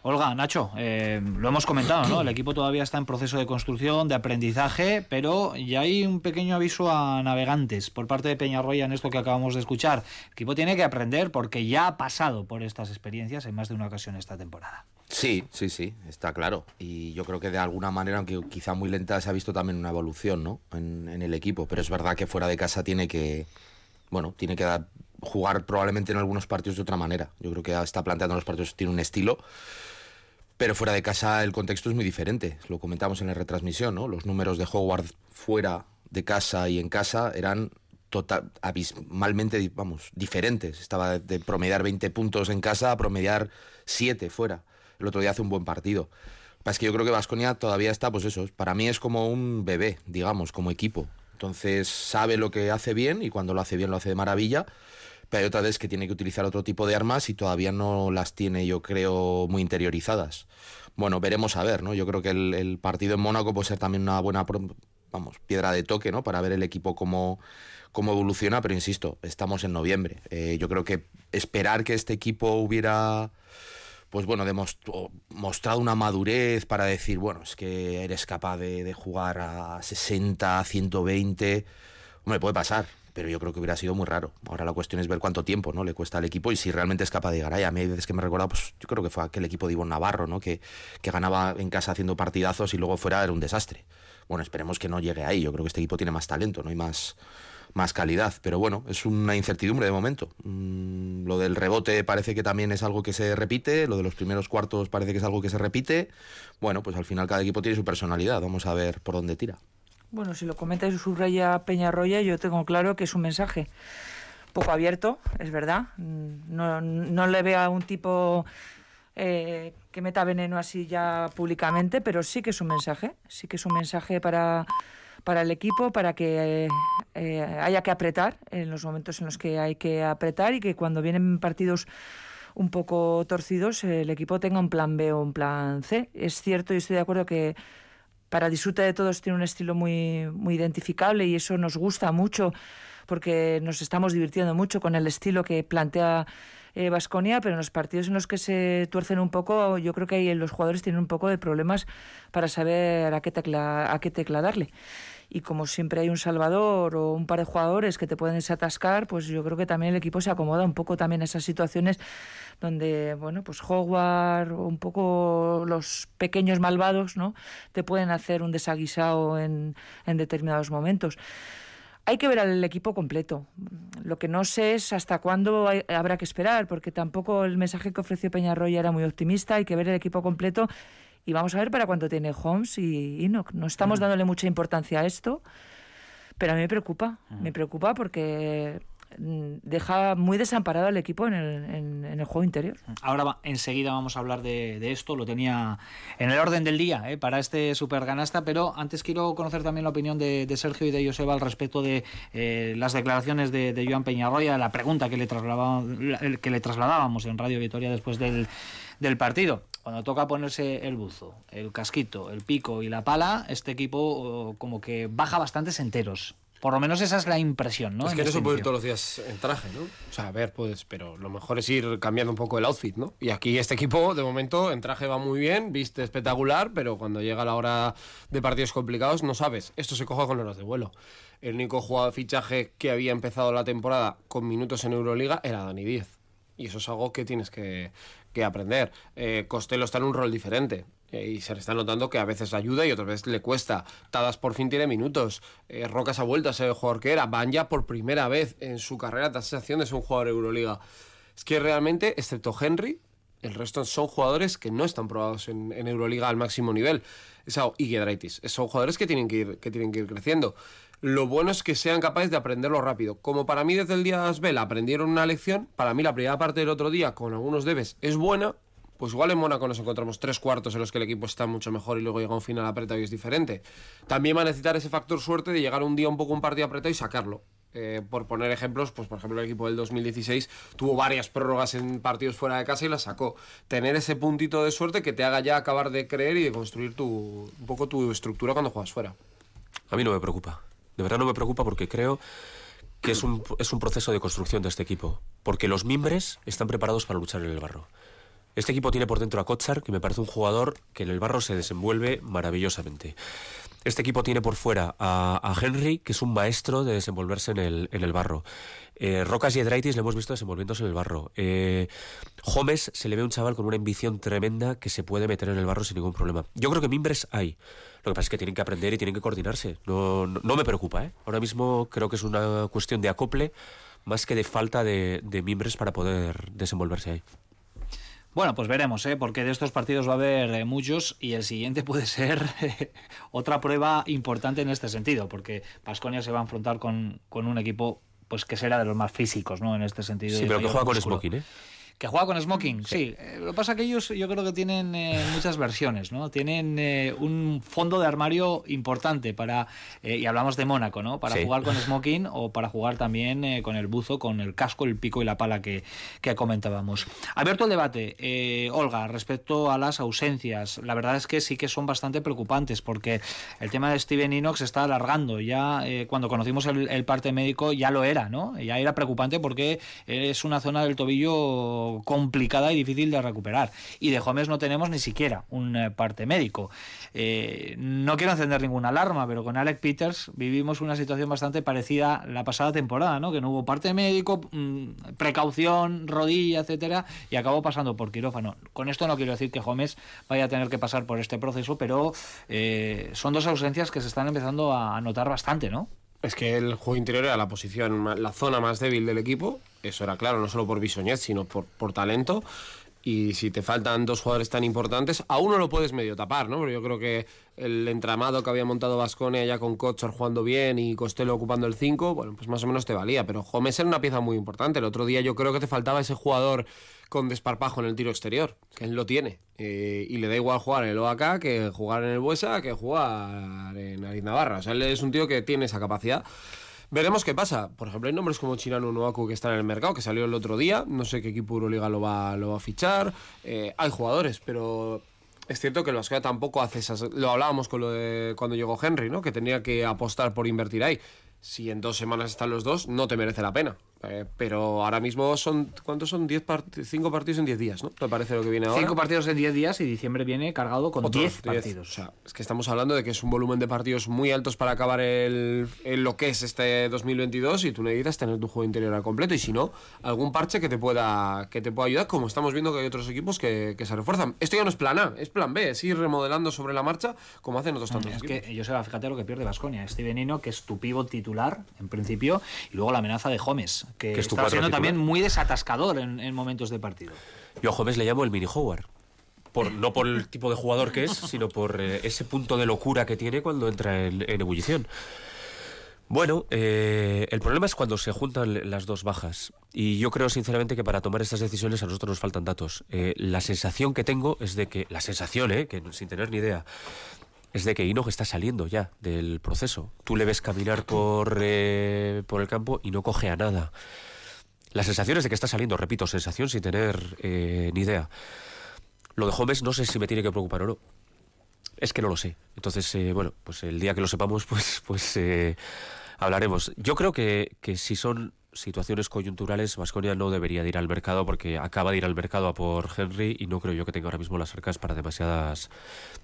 Olga, Nacho, eh, lo hemos comentado, ¿no? El equipo todavía está en proceso de construcción, de aprendizaje, pero ya hay un pequeño aviso a navegantes por parte de Peñarroya en esto que acabamos de escuchar. El equipo tiene que aprender porque ya ha pasado por estas experiencias en más de una ocasión esta temporada. Sí, sí, sí, está claro. Y yo creo que de alguna manera, aunque quizá muy lenta, se ha visto también una evolución, ¿no? En, en el equipo. Pero es verdad que fuera de casa tiene que, bueno, tiene que dar, jugar probablemente en algunos partidos de otra manera. Yo creo que está planteando los partidos, tiene un estilo. Pero fuera de casa el contexto es muy diferente. Lo comentamos en la retransmisión, ¿no? Los números de Howard fuera de casa y en casa eran total, abismalmente, vamos, diferentes. Estaba de promediar 20 puntos en casa a promediar 7 fuera. El otro día hace un buen partido. Es que yo creo que Vasconia todavía está, pues eso, para mí es como un bebé, digamos, como equipo. Entonces sabe lo que hace bien y cuando lo hace bien lo hace de maravilla pero hay otra vez que tiene que utilizar otro tipo de armas y todavía no las tiene, yo creo, muy interiorizadas. Bueno, veremos a ver, ¿no? Yo creo que el, partido en Mónaco puede ser también una buena, vamos, piedra de toque, ¿no? Para ver el equipo cómo, cómo evoluciona, pero insisto, estamos en noviembre. Eh, yo creo que esperar que este equipo hubiera pues bueno, mostrado una madurez para decir, bueno, es que eres capaz de, de jugar a 60, 120, hombre, puede pasar, pero yo creo que hubiera sido muy raro. Ahora la cuestión es ver cuánto tiempo ¿no? le cuesta al equipo y si realmente es capaz de llegar ahí. A mí hay veces que me recuerda, pues yo creo que fue aquel equipo de Ivonne Navarro, ¿no? que, que ganaba en casa haciendo partidazos y luego fuera era un desastre. Bueno, esperemos que no llegue ahí. Yo creo que este equipo tiene más talento, ¿no? Y más, más calidad. Pero bueno, es una incertidumbre de momento. Mm, lo del rebote parece que también es algo que se repite, lo de los primeros cuartos parece que es algo que se repite. Bueno, pues al final cada equipo tiene su personalidad, vamos a ver por dónde tira. Bueno, si lo comenta y subraya Peñarroya, yo tengo claro que es un mensaje poco abierto, es verdad. No, no le veo a un tipo eh, que meta veneno así ya públicamente, pero sí que es un mensaje, sí que es un mensaje para, para el equipo, para que eh, haya que apretar en los momentos en los que hay que apretar y que cuando vienen partidos un poco torcidos el equipo tenga un plan B o un plan C. Es cierto y estoy de acuerdo que para disfrute de todos tiene un estilo muy, muy identificable y eso nos gusta mucho porque nos estamos divirtiendo mucho con el estilo que plantea Vasconia, eh, pero en los partidos en los que se tuercen un poco, yo creo que ahí los jugadores tienen un poco de problemas para saber a qué tecla, a qué tecla darle. Y como siempre hay un salvador o un par de jugadores que te pueden desatascar, pues yo creo que también el equipo se acomoda un poco también a esas situaciones donde, bueno, pues Howard o un poco los pequeños malvados, ¿no? Te pueden hacer un desaguisado en, en determinados momentos. Hay que ver al equipo completo. Lo que no sé es hasta cuándo habrá que esperar, porque tampoco el mensaje que ofreció Peñarroya era muy optimista. Hay que ver el equipo completo y vamos a ver para cuánto tiene Holmes y Enoch. No estamos dándole mucha importancia a esto, pero a mí me preocupa. Me preocupa porque Mm, deja muy desamparado al equipo en el, juego interior. Ahora enseguida vamos a hablar de, esto, lo tenía en el orden del día eh, para este superganasta, pero antes quiero conocer también la opinión de, Sergio y de Joseba al respecto de eh, las declaraciones de, Joan Peñarroya, la pregunta que le, que le trasladábamos en Radio Vitoria después del, del partido cuando toca ponerse el buzo, el casquito, el pico y la pala, este equipo como que baja bastantes enteros. Por lo menos esa es la impresión, ¿no? Es que no se puede ir todos los días en traje, ¿no? O sea, a ver, pues, pero lo mejor es ir cambiando un poco el outfit, ¿no? Y aquí este equipo, de momento, en traje va muy bien, viste espectacular, pero cuando llega la hora de partidos complicados, no sabes. Esto se coge con horas de vuelo. El único jugador de fichaje que había empezado la temporada con minutos en Euroliga era Dani Díez. Y eso es algo que tienes que, aprender. Eh, Costello está en un rol diferente. Eh, y se le está notando que a veces ayuda y otras veces le cuesta. Tadas por fin tiene minutos. Eh, Rocas ha vuelto a ser el jugador que era. Van ya por primera vez en su carrera da sensación de ser un jugador de Euroliga. Es que realmente, excepto Henry, el resto son jugadores que no están probados en, Euroliga al máximo nivel. Esa, y Giedraitis. Son jugadores que tienen que, ir, que tienen que ir creciendo. Lo bueno es que sean capaces de aprenderlo rápido. Como para mí desde el día de Asbel aprendieron una lección, para mí la primera parte del otro día con algunos debes es buena, pues igual en Mónaco nos encontramos tres cuartos en los que el equipo está mucho mejor y luego llega un final apretado y es diferente. También va a necesitar ese factor suerte de llegar un día un poco un partido apretado y sacarlo. Eh, por poner ejemplos, pues por ejemplo el equipo del 2016 tuvo varias prórrogas en partidos fuera de casa y las sacó. Tener ese puntito de suerte que te haga ya acabar de creer y de construir tu, un poco tu estructura cuando juegas fuera. A mí no me preocupa. De verdad no me preocupa porque creo que es un, es un proceso de construcción de este equipo. Porque los mimbres están preparados para luchar en el barro. Este equipo tiene por dentro a Kotsar, que me parece un jugador que en el barro se desenvuelve maravillosamente. Este equipo tiene por fuera a, Henry, que es un maestro de desenvolverse en el, en el barro. Eh, Rocas y Edraitis le hemos visto desenvolviéndose en el barro. Eh, se le ve un chaval con una ambición tremenda que se puede meter en el barro sin ningún problema. Yo creo que mimbres hay. Lo que pasa es que tienen que aprender y tienen que coordinarse. No, no, me preocupa. ¿eh? Ahora mismo creo que es una cuestión de acople más que de falta de, de mimbres para poder desenvolverse ahí. Bueno, pues veremos, ¿eh? porque de estos partidos va a haber eh, muchos y el siguiente puede ser otra prueba importante en este sentido, porque Pasconia se va a enfrentar con, con, un equipo pues que será de los más físicos, ¿no? En este sentido. Sí, pero que juega con Smoking, ¿eh? Que juega con Smoking, sí. Eh, lo que pasa es que ellos yo creo que tienen eh, muchas versiones, ¿no? Tienen eh, un fondo de armario importante para, y hablamos de Mónaco, ¿no? Para jugar con Smoking o para jugar también con el buzo, con el casco, el pico y la pala que, que comentábamos. Abierto el debate, Olga, respecto a las ausencias, la verdad es que sí que son bastante preocupantes porque el tema de Steven Inox está alargando. Ya cuando conocimos el, el parte médico ya lo era, ¿no? Ya era preocupante porque es una zona del tobillo complicada y difícil de recuperar. Y de Gómez no tenemos ni siquiera un eh, parte médico. Eh, no quiero encender ninguna alarma, pero con Alec Peters vivimos una situación bastante parecida la pasada temporada, ¿no? Que no hubo parte médico, mm, precaución, rodilla, etcétera, y acabó pasando por quirófano. Con esto no quiero decir que Gómez vaya a tener que pasar por este proceso, pero eh, son dos ausencias que se están empezando a notar bastante, ¿no? Es que el juego interior era la posición, la zona más débil del equipo eso era claro, no solo por Bisoñez, sino por, por talento. Y si te faltan dos jugadores tan importantes, a uno lo puedes medio tapar, ¿no? Pero yo creo que el entramado que había montado Vasconia ya con Kochar jugando bien y Costello ocupando el 5, bueno, pues más o menos te valía. Pero Gómez era una pieza muy importante. El otro día yo creo que te faltaba ese jugador con desparpajo en el tiro exterior, que él lo tiene. Eh, y le da igual jugar en el OAK que jugar en el Buesa que jugar en Ariz Navarra. O sea, él es un tío que tiene esa capacidad. Veremos qué pasa. Por ejemplo, hay nombres como Chinano Nuaku que están en el mercado, que salió el otro día. No sé qué equipo Euroliga lo va, lo va a fichar. Eh, hay jugadores, pero es cierto que el Vasconia tampoco hace esas. Lo hablábamos con lo cuando llegó Henry, ¿no? Que tenía que apostar por invertir ahí. Si en dos semanas están los dos, no te merece la pena. Eh, pero ahora mismo son. ¿Cuántos son? Diez cinco partidos en 10 días, ¿no? Me parece lo que viene ahora. Cinco partidos en 10 días y diciembre viene cargado con 10 partidos. O sea, es que estamos hablando de que es un volumen de partidos muy altos para acabar el, lo que es este 2022 y tú necesitas tener tu juego interior al completo y si no, algún parche que te pueda, que te pueda ayudar, como estamos viendo que hay otros equipos que, que se refuerzan. Esto ya no es plan A, es plan B, es ir remodelando sobre la marcha como hacen otros tantos es equipos. que yo sé, fíjate lo que pierde Vasconia. Este veneno que es tu pívot titular, en principio, y luego la amenaza de Gómez, que, Que es tu está siendo titular. también muy desatascador en, en momentos de partido. Yo a Gómez le llamo el mini Howard. Por, no por el tipo de jugador que es, sino por eh, ese punto de locura que tiene cuando entra en, en ebullición. Bueno, eh, el problema es cuando se juntan las dos bajas. Y yo creo sinceramente que para tomar estas decisiones a nosotros nos faltan datos. Eh, la sensación que tengo es de que, la sensación, eh, que sin tener ni idea, es de que Inox está saliendo ya del proceso. Tú le ves caminar por, eh, por el campo y no coge a nada. La sensación es de que está saliendo, repito, sensación sin tener eh, ni idea. Lo de Holmes no sé si me tiene que preocupar o no. Es que no lo sé. Entonces, eh, bueno, pues el día que lo sepamos, pues, pues hablaremos. Yo creo que, que si son situaciones coyunturales, Vasconia no debería de ir al mercado porque acaba de ir al mercado a por Henry y no creo yo que tenga ahora mismo las arcas para demasiadas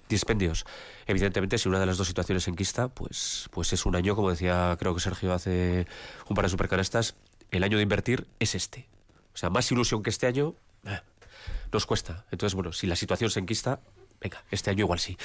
dispendios. Evidentemente, si una de las dos situaciones enquista, pues, pues es un año, como decía creo que Sergio hace un par de supercanastas, el año de invertir es este. O sea, más ilusión que este año eh, nos cuesta. Entonces, bueno, si la situación se enquista, venga, este año igual sí.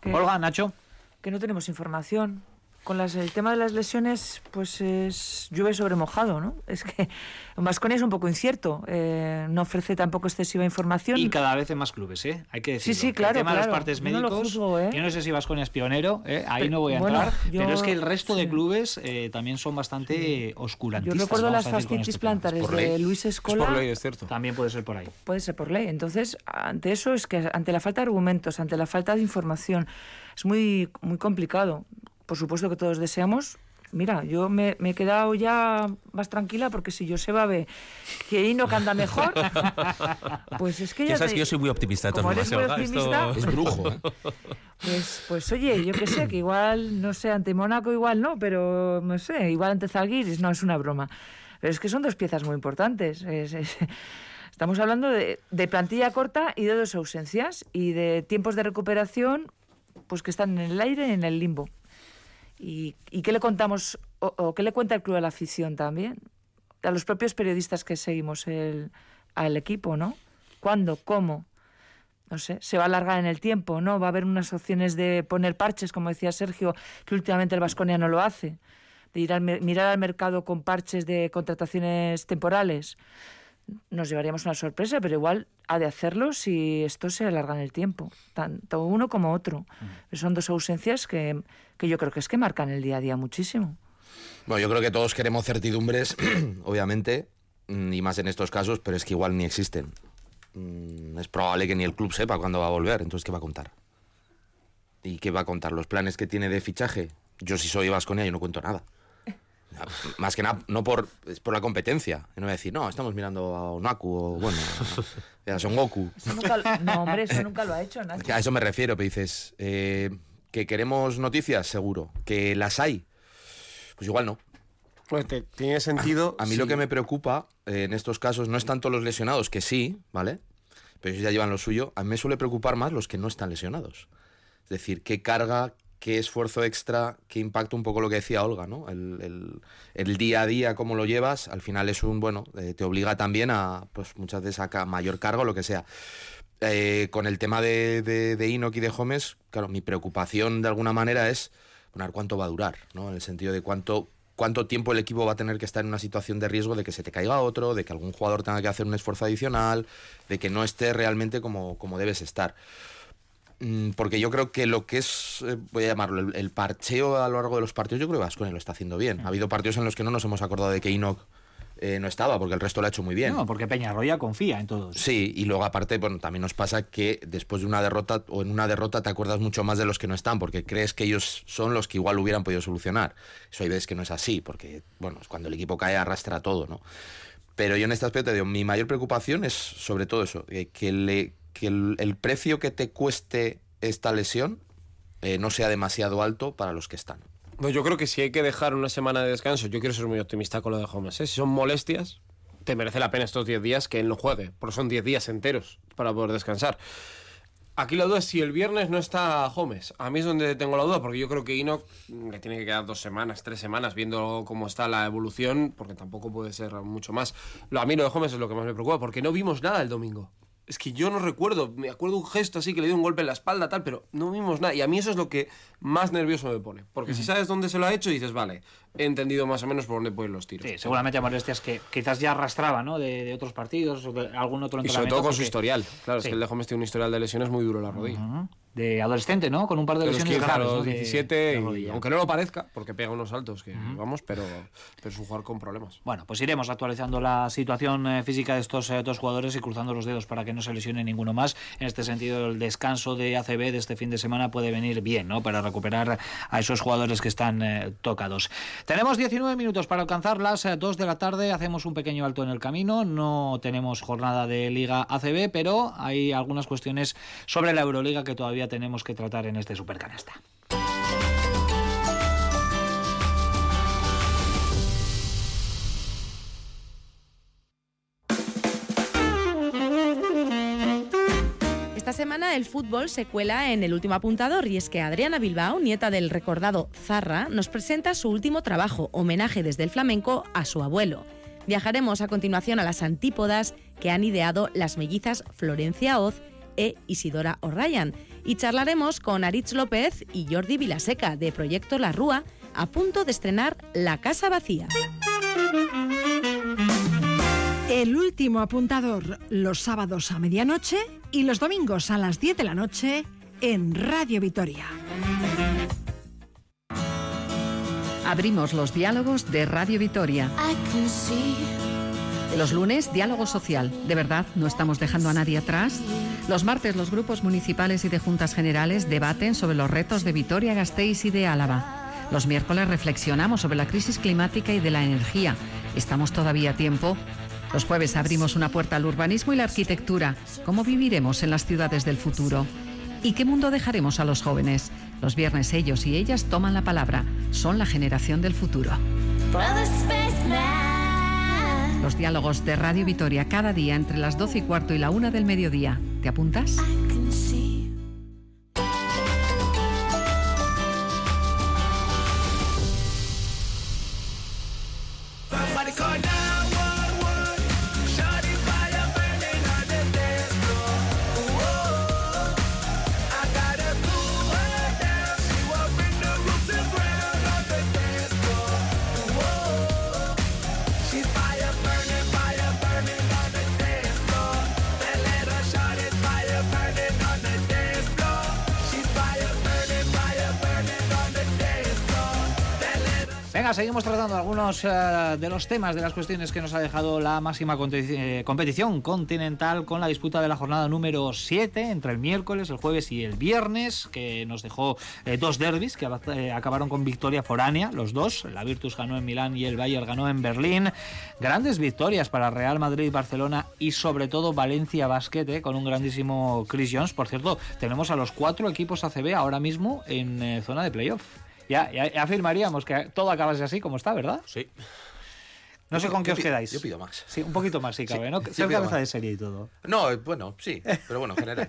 Que- Olga, Nacho. que no tenemos información. Con las, el tema de las lesiones, pues es llueve sobre mojado, ¿no? Es que Vasconia es un poco incierto, eh, no ofrece tampoco excesiva información. Y cada vez en más clubes, ¿eh? Hay que decirlo. sí, El claro, tema de los claro. partes Yo no lo médicos. juzgo, ¿eh? Yo no sé si Vasconia es pionero, ¿eh? ahí Pe- no voy a bueno, entrar. yo- pero es que el resto de sí. clubes eh, también son bastante Yo oscurantistas. recuerdo vamos las fascitis este plantares de ley. Luis Es Escola. por ley, es cierto. También puede ser por ahí. Puede ser por ley. Entonces, ante eso es que ante la falta de argumentos, ante la falta de información, es muy, muy complicado. Por supuesto que todos deseamos. Mira, yo me, me he quedado ya más tranquila porque si Joseba ve que Ino anda mejor, pues es que ya Ya sabes te- que yo soy muy optimista de todas como eres formas, esto- optimista, Es brujo, ¿eh? pues, pues oye, yo qué sé, que igual, no sé, ante Mónaco igual no, pero no sé, igual ante Zalgiris, no, es una broma. Pero es que son dos piezas muy importantes. Es- es- estamos hablando de, de plantilla corta y de dos ausencias y de tiempos de recuperación pues que están en el aire y en el limbo. ¿Y, y qué le contamos o, qué le cuenta el club a la afición también? A los propios periodistas que seguimos el, al equipo, ¿no? ¿Cuándo? ¿Cómo? no sé, se va a alargar en el tiempo, ¿no? Va a haber unas opciones de poner parches, como decía Sergio, que últimamente el Vasconia no lo hace, de ir al mirar al mercado con parches de contrataciones temporales. Nos llevaríamos una sorpresa, pero igual ha de hacerlo si esto se alarga en el tiempo, tanto uno como otro. Pero son dos ausencias que, que yo creo que es que marcan el día a día muchísimo. Bueno, yo creo que todos queremos certidumbres, obviamente, mm, y más en estos casos, pero es que igual ni existen. Mm, Es probable que ni el club sepa cuándo va a volver, entonces ¿qué va a contar? ¿Y qué va a contar? ¿Los planes que tiene de fichaje? Yo si soy Vasconia, yo no cuento nada. Más que nada, no por, es por la competencia. Y no voy a decir, no, estamos mirando a Onaku o, bueno, a Son Goku. Eso nunca lo- no, hombre, eso nunca lo ha hecho Nacho. A eso me refiero, pero dices, eh, que queremos noticias, seguro. Que las hay, pues igual no. Pues te- tiene sentido. A mí si- lo que me preocupa eh, en estos casos no es tanto los lesionados, que sí, ¿vale? Pero ellos ya llevan lo suyo. A mí me suele preocupar más los que no están lesionados. Es decir, qué carga, qué esfuerzo extra, qué impacto un poco lo que decía Olga, ¿no? El, el- el día a día, cómo lo llevas, al final es un, bueno, eh, te obliga también a, pues muchas veces a mayor carga o lo que sea. Eh, con el tema de, de, de y de Gómez, claro, mi preocupación de alguna manera es, bueno, a cuánto va a durar, ¿no? En el sentido de cuánto cuánto tiempo el equipo va a tener que estar en una situación de riesgo de que se te caiga otro, de que algún jugador tenga que hacer un esfuerzo adicional, de que no esté realmente como, como debes estar. Mm, porque yo creo que lo que es, eh, voy a llamarlo, el, el parcheo a lo largo de los partidos, yo creo que Vasconia lo está haciendo bien. Ha habido partidos en los que no nos hemos acordado de que Enoch eh, no estaba, porque el resto lo ha hecho muy bien. No, porque Peñarroya confía en todos. Sí, y luego aparte, bueno, también nos pasa que después de una derrota o en una derrota te acuerdas mucho más de los que no están, porque crees que ellos son los que igual hubieran podido solucionar. Eso hay veces que no es así, porque, bueno, cuando el equipo cae arrastra todo, ¿no? Pero yo en este aspecto digo, mi mayor preocupación es sobre todo eso, eh, que, le, que el, precio que te cueste esta lesión eh, no sea demasiado alto para los que están. Pues yo creo que si hay que dejar una semana de descanso, yo quiero ser muy optimista con lo de Holmes. ¿eh? Si son molestias, te merece la pena estos 10 días que él no juegue, porque son 10 días enteros para poder descansar. Aquí la duda es si el viernes no está Holmes. A mí es donde tengo la duda, porque yo creo que Enoch le tiene que quedar dos semanas, tres semanas, viendo cómo está la evolución, porque tampoco puede ser mucho más. Lo, a mí lo de Holmes es lo que más me preocupa, porque no vimos nada el domingo. Es que yo no recuerdo, me acuerdo un gesto así que le dio un golpe en la espalda, tal, pero no vimos nada. Y a mí eso es lo que más nervioso me pone. Porque si sabes dónde se lo ha hecho, dices, vale, he entendido más o menos por dónde pueden los tiros. Sí, seguramente molestias que quizás ya arrastraba, ¿no? De, de otros partidos o de algún otro Y sobre entrenamiento. todo con su porque- historial. Claro, Sí. es que el de Holmes tiene un historial de lesiones muy duro en la rodilla. Ujú. De adolescente, ¿no? Con un par de De lesiones 15 a graves, los ¿no? De- 17, de y rodilla. aunque no lo parezca, porque pega unos saltos que vamos, pero, pero es un jugador con problemas. Bueno, pues iremos actualizando la situación eh, física de estos eh, dos jugadores y cruzando los dedos para que no se lesione ninguno más. En este sentido, el descanso de ACB de este fin de semana puede venir bien, ¿no? Para recuperar a esos jugadores que están eh, tocados. Tenemos 19 minutos para alcanzar las 2 de la tarde. Hacemos un pequeño alto en el camino. No tenemos jornada de Liga ACB, pero hay algunas cuestiones sobre la Euroliga que todavía tenemos que tratar en este Supercanasta. Esta semana el fútbol se cuela en el último apuntador y es que Adriana Bilbao, nieta del recordado Zarra, nos presenta su último trabajo, homenaje desde el flamenco a su abuelo. Viajaremos a continuación a las antípodas que han ideado las mellizas Florencia Oz e Isidora O'Ryan y charlaremos con Aritz López y Jordi Vilaseca de Proyecto La Rúa a punto de estrenar La Casa Vacía. El último apuntador los sábados a medianoche y los domingos a las 10 de la noche en Radio Vitoria. Abrimos los diálogos de Radio Vitoria. Los lunes, diálogo social. De verdad, no estamos dejando a nadie atrás. Los martes, los grupos municipales y de juntas generales debaten sobre los retos de Vitoria, Gasteiz y de Álava. Los miércoles reflexionamos sobre la crisis climática y de la energía. ¿Estamos todavía a tiempo? Los jueves abrimos una puerta al urbanismo y la arquitectura. ¿Cómo viviremos en las ciudades del futuro? ¿Y qué mundo dejaremos a los jóvenes? Los viernes ellos y ellas toman la palabra. Son la generación del futuro. Los diálogos de Radio Vitoria cada día entre las 12 y cuarto y la una del mediodía. ¿Te apuntas? Seguimos tratando algunos eh, de los temas de las cuestiones que nos ha dejado la máxima eh, competición continental con la disputa de la jornada número 7 entre el miércoles, el jueves y el viernes, que nos dejó eh, dos derbis que acabaron con victoria foránea, los dos. La Virtus ganó en Milán y el Bayern ganó en Berlín. Grandes victorias para Real Madrid, Barcelona y sobre todo Valencia Basket, eh, con un grandísimo Chris Jones. Por cierto, tenemos a los cuatro equipos ACB ahora mismo en zona de playoff. Ya, ya, ya afirmaríamos que todo acabase así como está, ¿verdad? Sí. No sé con qué Yo os pido- quedáis. Yo pido más. Sí, un poquito más, sí, cabe, ¿no? Ser pido cabeza más. de serie y todo. No, eh, bueno, sí, pero bueno, en general.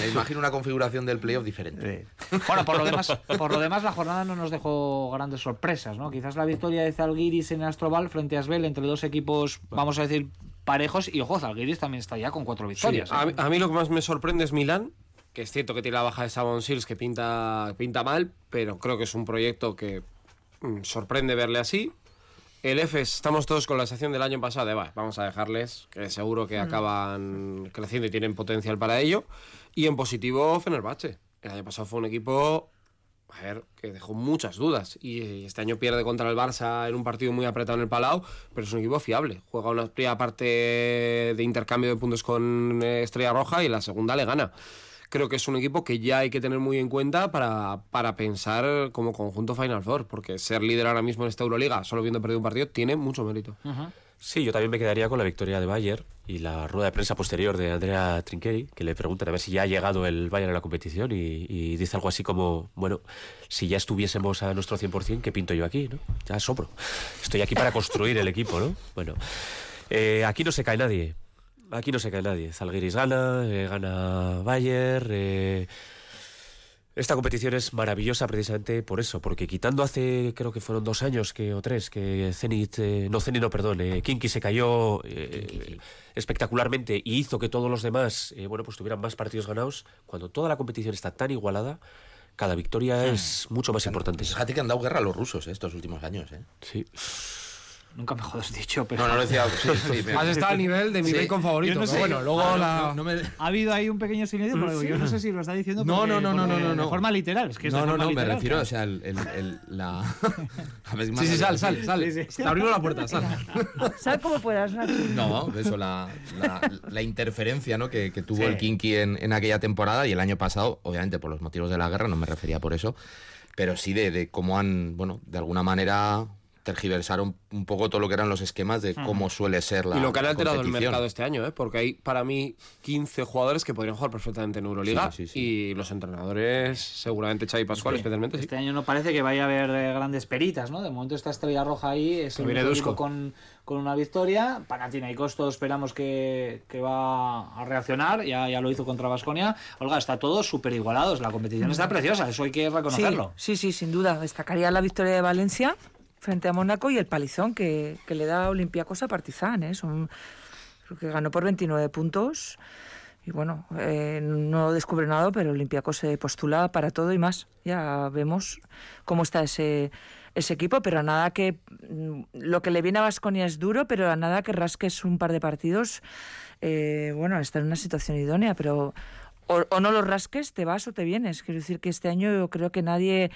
Me imagino una configuración del playoff diferente. Bueno, por lo demás, por lo demás la jornada no nos dejó grandes sorpresas, ¿no? Quizás la victoria de Zalgiris en Astrobal frente a Asbel entre dos equipos, vamos a decir, parejos y ojo, Zalgiris también está ya con cuatro Sí, victorias. ¿eh? a, mí- a mí lo que más me sorprende es Milán, que es cierto que tiene la baja de Savon Seals que pinta, pinta mal, pero creo que es un proyecto que mm, sorprende verle así. El EFES, estamos todos con la sensación del año pasado de, "Va, vamos a dejarles, que seguro que acaban creciendo y tienen potencial para ello. Y en positivo, Fenerbahce. El año pasado fue un equipo, a ver, que dejó muchas dudas. Y este año pierde contra el Barça en un partido muy apretado en el Palau, pero es un equipo fiable. Juega una primera parte de intercambio de puntos con eh, Estrella Roja y la segunda le gana creo que es un equipo que ya hay que tener muy en cuenta para, para pensar como conjunto Final Four, porque ser líder ahora mismo en esta Euroliga, solo viendo perdido un partido, tiene mucho mérito. Sí, yo también me quedaría con la victoria de Bayern y la rueda de prensa posterior de Andrea Trincheri, que le preguntan a ver si ya ha llegado el Bayern a la competición y, y dice algo así como, bueno, si ya estuviésemos a nuestro 100%, ¿qué pinto yo aquí? ¿no? Ya sopro. Estoy aquí para construir el equipo, ¿no? Bueno, eh, aquí no se cae nadie. Aquí no se cae nadie. Zalgiris gana, eh, gana Bayern. eh, esta competición es maravillosa precisamente por eso, porque quitando hace, creo que fueron dos años que, o tres, que Zenit, eh, no Zenit, no, perdón, eh, Kinky se cayó espectacularmente y hizo que todos los demás, bueno, pues tuvieran más partidos ganados, cuando toda la competición está tan igualada, cada victoria es mucho más importante. Fíjate que han dado guerra a los rusos estos últimos años. ¿eh? Sí. Nunca me jodas dicho, pero... No, no lo decía. Sí, sí, me- Has estado al nivel de mi Sí. bacon favorito. Yo no pero sé. bueno, luego Ah, la... no, no me- Ha habido ahí un pequeño silencio, pero yo no sé si lo está diciendo No, porque- no, no, no, porque no, no, de forma literal. Es que es no, no, forma no, me literal, refiero, claro. o sea, el, el- el- la... A ver, más Sí, sí, sal, sal, sal. Sí, sí. Te abrimos la puerta, sal. ¿Sabes cómo puedas? No, eso, la, la, la interferencia ¿no? que, que tuvo Sí. el Kinky en, en aquella temporada y el año pasado, obviamente por los motivos de la guerra, no me refería por eso, pero sí de, de cómo han, bueno, de alguna manera tergiversaron un poco todo lo que eran los esquemas de cómo suele ser la y lo que han alterado el mercado este año, ¿eh? porque hay para mí 15 jugadores que podrían jugar perfectamente en Euroliga Sí, sí, sí. y los entrenadores, seguramente Xavi Pascual especialmente, sí. Este año no parece que vaya a haber eh, grandes peritas, ¿no? De momento esta estrella roja ahí es el con, con una victoria. Panathinaikos todos esperamos que, que va a reaccionar, ya, ya lo hizo contra Vasconia. Olga, está todo súper igualado, la competición está preciosa, eso hay que reconocerlo. Sí, sí, sí, sin duda. Destacaría la victoria de Valencia frente a Mónaco y el palizón que, que le da Olympiacos a Partizan. ¿eh? Son, creo que ganó por 29 puntos. Y bueno, eh, no descubre nada, pero Olympiacos se postula para todo y más. Ya vemos cómo está ese, ese equipo, pero a nada que. mm, Lo que le viene a Vasconia es duro, pero a nada que rasques un par de partidos, eh, bueno, está en una situación idónea, pero o, o no los rasques, te vas o te vienes. Quiero decir que este año yo creo que nadie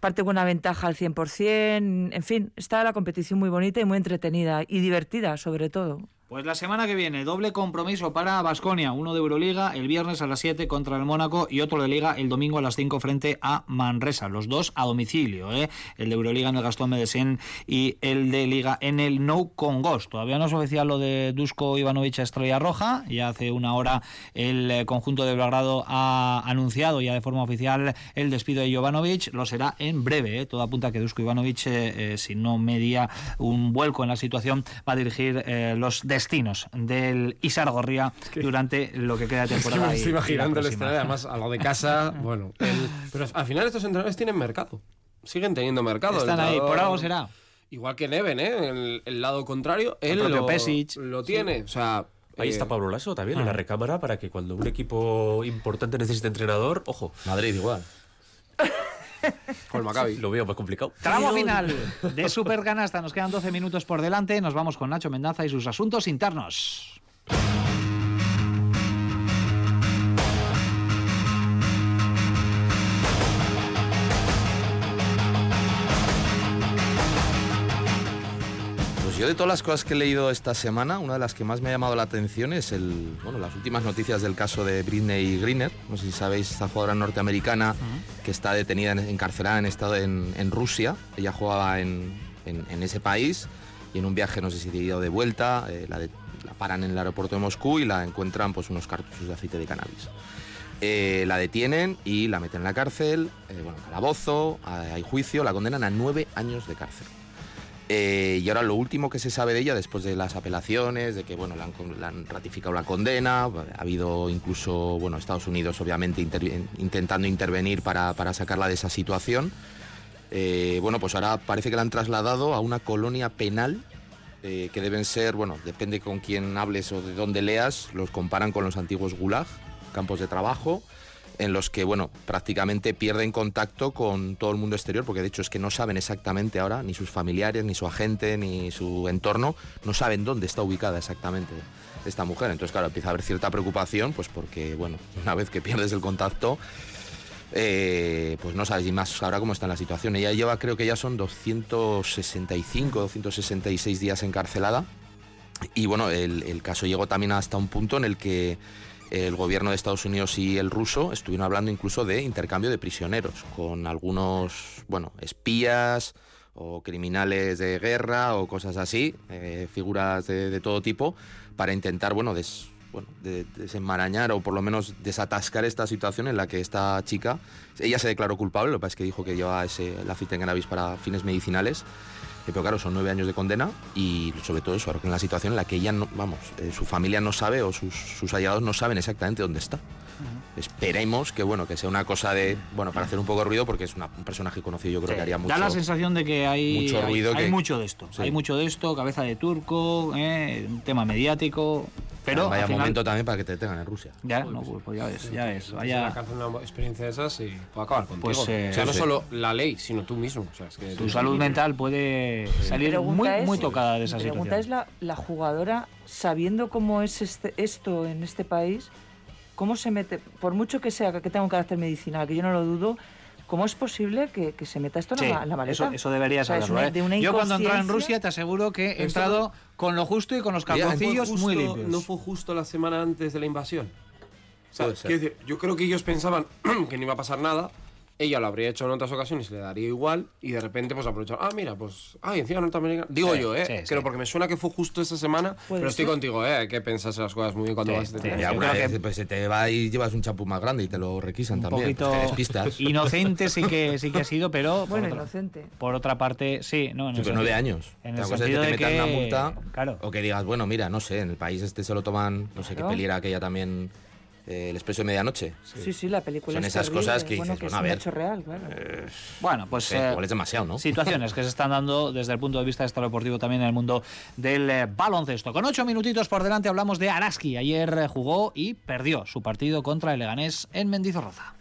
parte con una ventaja al 100%. En fin, está la competición muy bonita y muy entretenida y divertida, sobre todo. Pues la semana que viene, doble compromiso para Basconia, uno de Euroliga el viernes a las 7 contra el Mónaco y otro de Liga el domingo a las 5 frente a Manresa, los dos a domicilio, ¿eh? el de Euroliga en el Gastón Medesen y el de Liga en el Nou Congos. Todavía no se oficial lo de Dusko Ivanovic Estrella Roja, ya hace una hora el eh, conjunto de Belgrado ha anunciado ya de forma oficial el despido de Jovanovic, lo será en breve, ¿eh? todo apunta a que Dusko Ivanovic, eh, eh, si no media un vuelco en la situación, va a dirigir eh, los destinos del Isar Gorría durante lo que queda de Es que temporada. me estoy imaginando el escenario, además, a lo de casa, bueno. el- pero al final estos entrenadores tienen mercado. Siguen teniendo mercado. Están El ahí, por algo será. Igual que Neven, ¿eh? El, el lado contrario, él propio lo, Pesic. lo tiene. O sea, Ahí eh, está Pablo Lasso también Ah. en la recámara para que cuando un equipo importante necesite entrenador, ojo, Madrid igual. Con el Maccabi. lo veo más complicado. Tramo final de Super Canasta. Nos quedan 12 minutos por delante. Nos vamos con Nacho Mendaza y sus asuntos internos. Yo de todas las cosas que he leído esta semana, una de las que más me ha llamado la atención es el, bueno, las últimas noticias del caso de Britney Griner. No sé si sabéis, esta jugadora norteamericana que está detenida, en- encarcelada en estado en, en Rusia. Ella jugaba en, en- en ese país y en un viaje, no sé si de ida o de vuelta, eh, la, de- la paran en el aeropuerto de Moscú y la encuentran pues unos cartuchos de aceite de cannabis. Eh, la detienen y la meten en la cárcel, eh, bueno, calabozo, hay juicio, la condenan a nueve años de cárcel. Eh, y ahora lo último que se sabe de ella, después de las apelaciones, de que bueno, le han, le han ratificado la condena, ha habido incluso bueno, Estados Unidos obviamente intentando intervenir para, para sacarla de esa situación. Eh, bueno, pues ahora parece que la han trasladado a una colonia penal eh, que deben ser, bueno, depende con quién hables o de dónde leas, los comparan con los antiguos gulag, campos de trabajo. En los que, bueno, prácticamente pierden contacto con todo el mundo exterior, porque de hecho es que no saben exactamente ahora, ni sus familiares, ni su agente, ni su entorno, no saben dónde está ubicada exactamente esta mujer. Entonces, claro, empieza a haber cierta preocupación, pues porque, bueno, una vez que pierdes el contacto, eh, pues no sabes y más ahora cómo está la situación. Ella lleva, creo que ya son 265, 266 días encarcelada. Y bueno, el, el caso llegó también hasta un punto en el que el gobierno de Estados Unidos y el ruso estuvieron hablando incluso de intercambio de prisioneros con algunos, bueno, espías o criminales de guerra o cosas así, eh, figuras de, todo tipo, para intentar, bueno, bueno desenmarañar o por lo menos desatascar esta situación en la que esta chica, ella se declaró culpable, lo que pasa es que dijo que llevaba ese, la cannabis para fines medicinales pero claro, son nueve años de condena y sobre todo eso, en la situación en la que ella, no, vamos, eh, su familia no sabe o sus, sus allegados no saben exactamente dónde está. Esperemos que bueno que sea una cosa de bueno para hacer un poco de ruido porque es un personaje conocido yo creo que haría mucho da la sensación de que hay mucho ruido hay, mucho de esto hay mucho de esto cabeza de turco eh, un tema mediático pero vaya momento también para que te tengan en Rusia. Ya no pues, pues ya ves ya ves vaya. una experiencia de esas y puede acabar contigo. Pues, eh, o sea no solo la ley sino tú mismo o sea, es que tu salud mental puede salir muy muy tocada de esa situación la pregunta es la, la jugadora sabiendo cómo es este, esto en este país ¿Cómo se mete, por mucho que sea que tenga un carácter medicinal, que yo no lo dudo, ¿Cómo es posible que, se meta esto en, la, maleta? Eso, debería saberlo. ¿eh? Yo cuando entré en Rusia te aseguro que he entrado con lo justo y con los calzoncillos muy limpios. ¿No fue justo la semana antes de la invasión? decir, yo creo que ellos pensaban que no iba a pasar nada ella lo habría hecho en otras ocasiones y le daría igual y de repente pues aprovechó ah mira pues ay encima norteamericana digo yo eh sí, porque me suena que fue justo esa semana pero estoy contigo eh hay que pensarse las cosas muy bien cuando vas a ya una vez pues, se te va y llevas un champú más grande y te lo requisan también pues, pistas. inocente sí que sí que ha sido pero bueno inocente. por otra parte sí no en nueve años. en el sentido de que te metan una multa claro. o que digas bueno mira no sé en el país este se lo toman no sé qué peliera aquella también eh, el expreso de medianoche. Sí, sí, la película Son esas cosas que bueno, que es a un hecho real, claro. Eh, bueno, pues sí, eh, es demasiado, ¿no? Situaciones que se están dando desde el punto de vista de estado deportivo también en el mundo del baloncesto. Con ocho minutitos por delante hablamos de Araski. Ayer jugó y perdió su partido contra el Leganés en Mendizorroza.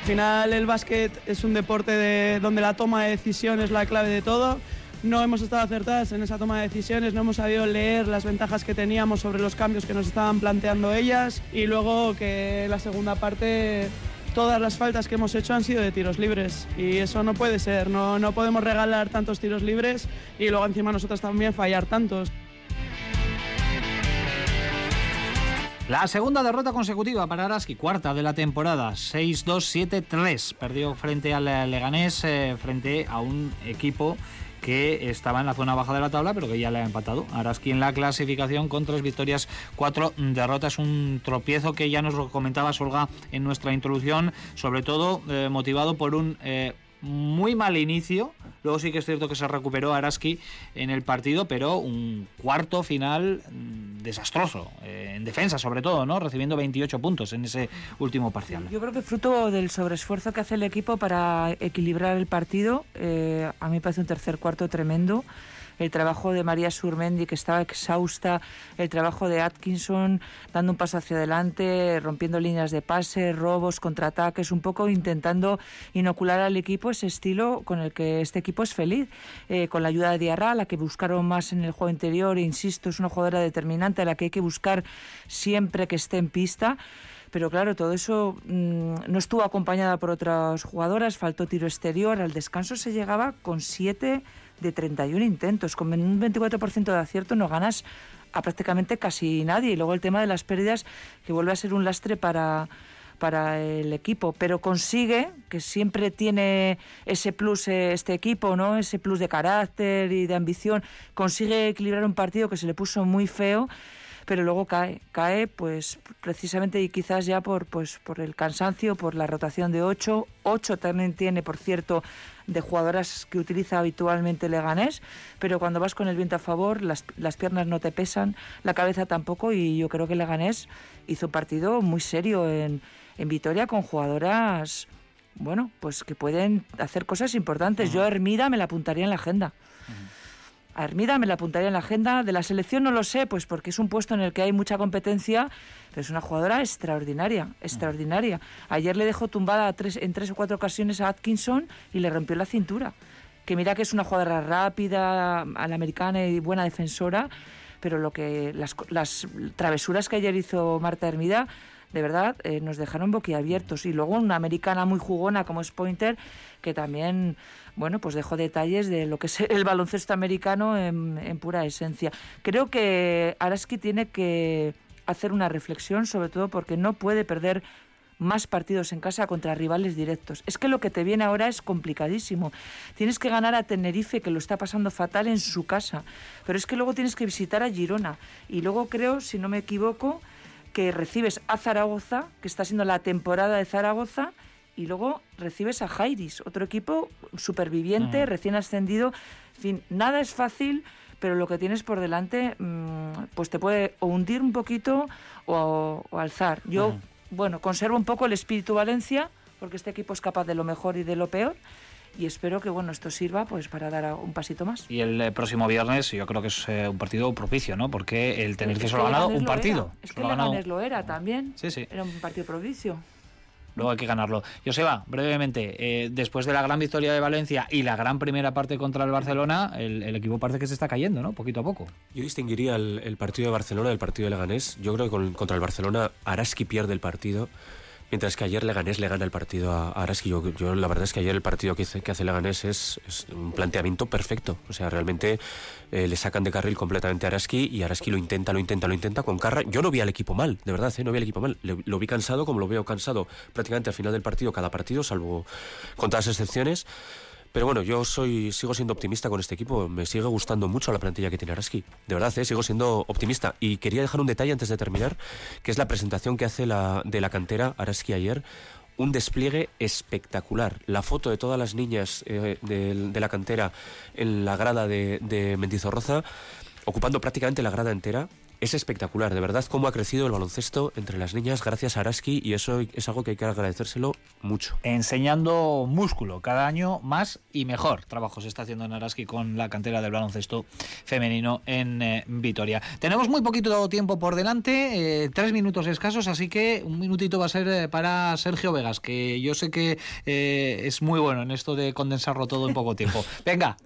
Al final el básquet es un deporte de, donde la toma de decisión es la clave de todo no hemos estado acertadas en esa toma de decisiones, no hemos sabido leer las ventajas que teníamos sobre los cambios que nos estaban planteando ellas y luego que la segunda parte todas las faltas que hemos hecho han sido de tiros libres y eso no puede ser, no, no podemos regalar tantos tiros libres y luego encima nosotros también fallar tantos. La segunda derrota consecutiva para Araski, cuarta de la temporada, 6-2-7-3. Perdió frente al Leganés, eh, frente a un equipo que estaba en la zona baja de la tabla, pero que ya le ha empatado. Araski en la clasificación con tres victorias, cuatro derrotas, un tropiezo que ya nos lo comentaba Solga en nuestra introducción, sobre todo eh, motivado por un eh, muy mal inicio. Luego sí que es cierto que se recuperó Araski en el partido, pero un cuarto final mm, desastroso, eh, en defensa sobre todo, ¿no? Recibiendo 28 puntos en ese último parcial. Yo creo que fruto del sobreesfuerzo que hace el equipo para equilibrar el partido, eh, a mí parece un tercer cuarto tremendo el trabajo de María Surmendi, que estaba exhausta, el trabajo de Atkinson dando un paso hacia adelante, rompiendo líneas de pase, robos, contraataques, un poco intentando inocular al equipo ese estilo con el que este equipo es feliz, eh, con la ayuda de Diarra, la que buscaron más en el juego interior, e insisto, es una jugadora determinante a la que hay que buscar siempre que esté en pista. Pero claro, todo eso mm, no estuvo acompañada por otras jugadoras, faltó tiro exterior, al descanso se llegaba con siete de 31 intentos. Con un 24% de acierto no ganas a prácticamente casi nadie. Y luego el tema de las pérdidas, que vuelve a ser un lastre para, para el equipo, pero consigue, que siempre tiene ese plus eh, este equipo, ¿no? Ese plus de carácter y de ambición, consigue equilibrar un partido que se le puso muy feo, pero luego cae, cae pues precisamente y quizás ya por pues por el cansancio, por la rotación de ocho, ocho también tiene, por cierto, de jugadoras que utiliza habitualmente Leganés, pero cuando vas con el viento a favor, las, las piernas no te pesan, la cabeza tampoco, y yo creo que Leganés hizo un partido muy serio en, en Vitoria con jugadoras, bueno, pues que pueden hacer cosas importantes. Yo Hermida me la apuntaría en la agenda. Hermida me la apuntaría en la agenda. De la selección no lo sé, pues porque es un puesto en el que hay mucha competencia, pero es una jugadora extraordinaria, extraordinaria. Ayer le dejó tumbada en tres o cuatro ocasiones a Atkinson y le rompió la cintura. Que mira que es una jugadora rápida, a americana y buena defensora, pero lo que las, las travesuras que ayer hizo Marta Hermida de verdad eh, nos dejaron boquiabiertos. Y luego una americana muy jugona como es Pointer, que también, bueno, pues dejó detalles de lo que es el baloncesto americano en, en pura esencia. Creo que Araski tiene que hacer una reflexión, sobre todo porque no puede perder más partidos en casa contra rivales directos. Es que lo que te viene ahora es complicadísimo. Tienes que ganar a Tenerife, que lo está pasando fatal en su casa, pero es que luego tienes que visitar a Girona. Y luego creo, si no me equivoco, que recibes a Zaragoza, que está siendo la temporada de Zaragoza, y luego recibes a Jairis, otro equipo superviviente, recién ascendido. En fin, nada es fácil, pero lo que tienes por delante, mmm, pues te puede o hundir un poquito o, o alzar. Yo, bueno, conservo un poco el espíritu Valencia, porque este equipo es capaz de lo mejor y de lo peor y espero que bueno esto sirva pues para dar un pasito más. Y el eh, próximo viernes yo creo que es eh, un partido propicio, ¿no? Porque el Tenerife solo ha ganado un partido. Es que el Leganés lo era también. Sí, sí. Era un partido propicio. Luego hay que ganarlo. Joseba, brevemente, eh, después de la gran victoria de Valencia y la gran primera parte contra el Barcelona, el, el equipo parece que se está cayendo, ¿no? Poquito a poco. Yo distinguiría el, el partido de Barcelona del partido de Leganés. Yo creo que con, contra el Barcelona Araski pierde el partido. Mientras que ayer Leganés le gana el partido a Araski. Yo, yo la verdad es que ayer el partido que, hace, que hace Leganés es, es, un planteamiento perfecto. O sea, realmente eh, le sacan de carril completamente a Araski y Araski lo intenta, lo intenta, lo intenta con Carra. Yo no vi al equipo mal, de verdad, ¿eh? no vi al equipo mal. Le, lo vi cansado como lo veo cansado prácticamente al final del partido, cada partido, salvo con todas las excepciones. Pero bueno, yo soy, sigo siendo optimista con este equipo. Me sigue gustando mucho la plantilla que tiene Araski. De verdad, ¿eh? sigo siendo optimista. Y quería dejar un detalle antes de terminar, que es la presentación que hace de la cantera Araski ayer. Un despliegue espectacular. La foto de todas las niñas eh, de, de, la cantera en la grada de, de Mendizorroza, ocupando prácticamente la grada entera, es espectacular, de verdad, cómo ha crecido el baloncesto entre las niñas gracias a Araski y eso es algo que hay que agradecérselo mucho. Enseñando músculo, cada año más y mejor trabajo se está haciendo en Araski con la cantera del baloncesto femenino en eh, Vitoria. Tenemos muy poquito tiempo por delante, eh, tres minutos escasos, así que un minutito va a ser eh, para Sergio Vegas, que yo sé que es muy bueno en esto de condensarlo todo en poco tiempo. Venga,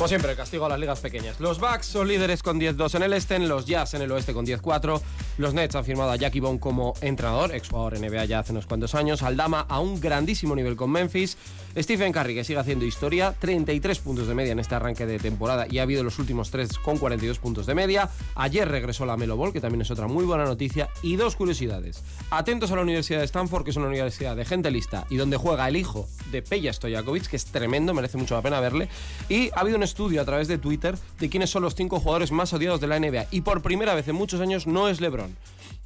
Como siempre, el castigo a las ligas pequeñas. Los Bucks son líderes con 10-2 en el este, los Jazz en el oeste con 10-4. Los Nets han firmado a Jackie Bond como entrenador, exjugador NBA ya hace unos cuantos años. Aldama a un grandísimo nivel con Memphis. Stephen Curry, que sigue haciendo historia, 33 puntos de media en este arranque de temporada y ha habido los últimos tres con 42 puntos de media. Ayer regresó la Melo Ball, que también es otra muy buena noticia. Y dos curiosidades. Atentos a la Universidad de Stanford, que es una universidad de gente lista y donde juega el hijo de Peja Stojakovic, que es tremendo, merece mucho la pena verle. Y ha habido un estudio a través de Twitter de quiénes son los cinco jugadores más odiados de la NBA. Y por primera vez en muchos años no es LeBron.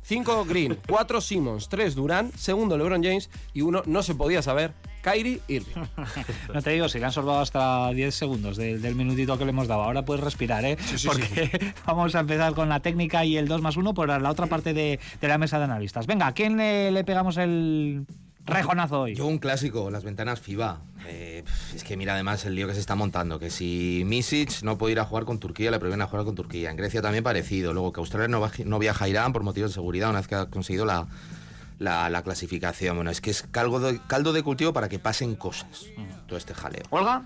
5 Green, 4 Simmons, 3 Durán, segundo LeBron James y uno no se podía saber, Kyrie Irving. no te digo, si le han sorbado hasta 10 segundos del, del, minutito que le hemos dado. Ahora puedes respirar, ¿eh? Sí, sí, Porque sí. vamos a empezar con la técnica y el 2 más 1 por la otra parte de, de la mesa de analistas. Venga, ¿a quién le, le pegamos el, rejonazo hoy. Yo un clásico, las ventanas FIBA. Eh, es que mira además el lío que se está montando, que si Misic no puede ir a jugar con Turquía, le prohíben a jugar con Turquía. En Grecia también parecido. Luego que Australia no, no viaja a Irán por motivos de seguridad una vez que ha conseguido la, la, la clasificación. Bueno, es que es caldo de, caldo de cultivo para que pasen cosas. Todo este jaleo. Olga.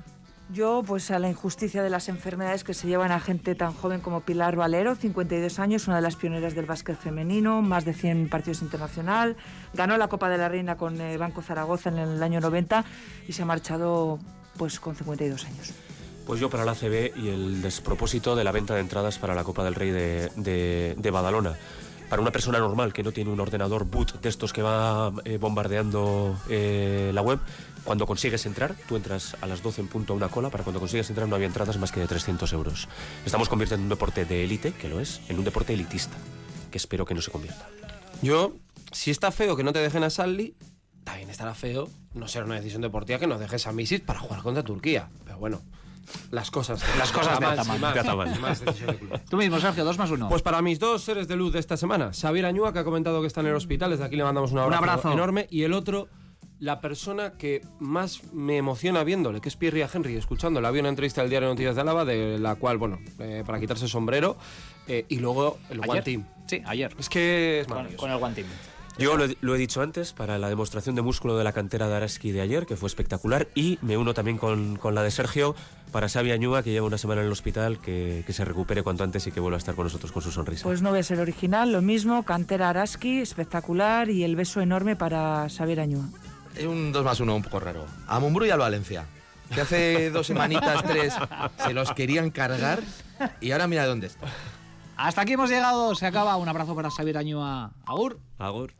Yo, pues a la injusticia de las enfermedades que se llevan a gente tan joven como Pilar Valero, 52 años, una de las pioneras del básquet femenino, más de 100 partidos internacional, ganó la Copa de la Reina con eh, Banco Zaragoza en el año 90 y se ha marchado pues con 52 años. Pues yo para la ACB y el despropósito de la venta de entradas para la Copa del Rey de, de Badalona. Para una persona normal que no tiene un ordenador boot de estos que va eh, bombardeando eh, la web, cuando consigues entrar, tú entras a las 12 en punto a una cola, para cuando consigues entrar no había entradas más que de 300 euros. Estamos convirtiendo un deporte de élite, que lo es, en un deporte elitista, que espero que no se convierta. Yo, si está feo que no te dejen a Sally, también estará feo no ser una decisión deportiva que nos dejes a Misis para jugar contra Turquía. Pero bueno, las cosas. Las cosas de más, Ataman. más, De Ataman. más de. Tú mismo, Sergio, dos más uno. Pues para mis dos seres de luz de esta semana, Xavier Añúa, que ha comentado que está en el hospital, desde aquí le mandamos un abrazo, abrazo. enorme, y el otro, la persona que más me emociona viéndole, que es Pierre Henry, escuchándole. Había una entrevista del diario Noticias de Álava, de la cual, bueno, eh, para quitarse el sombrero, eh, y luego el ¿Ayer? One Team. Sí, ayer. Es que es Con, con el One Team. Yo lo he, lo he dicho antes para la demostración de músculo de la cantera de Araski de ayer, que fue espectacular, y me uno también con, con la de Sergio para Xavi Añúa, que lleva una semana en el hospital, que, que se recupere cuanto antes y que vuelva a estar con nosotros con su sonrisa. Pues no voy a ser original, lo mismo, cantera Araski, espectacular y el beso enorme para Xavier Añúa. Es un 2 más 1 un poco raro. A Mumbrú y al Valencia. Que hace dos semanitas, tres, se los querían cargar y ahora mira dónde está. Hasta aquí hemos llegado. Se acaba. Un abrazo para Xavier Añúa. Agur. Agur.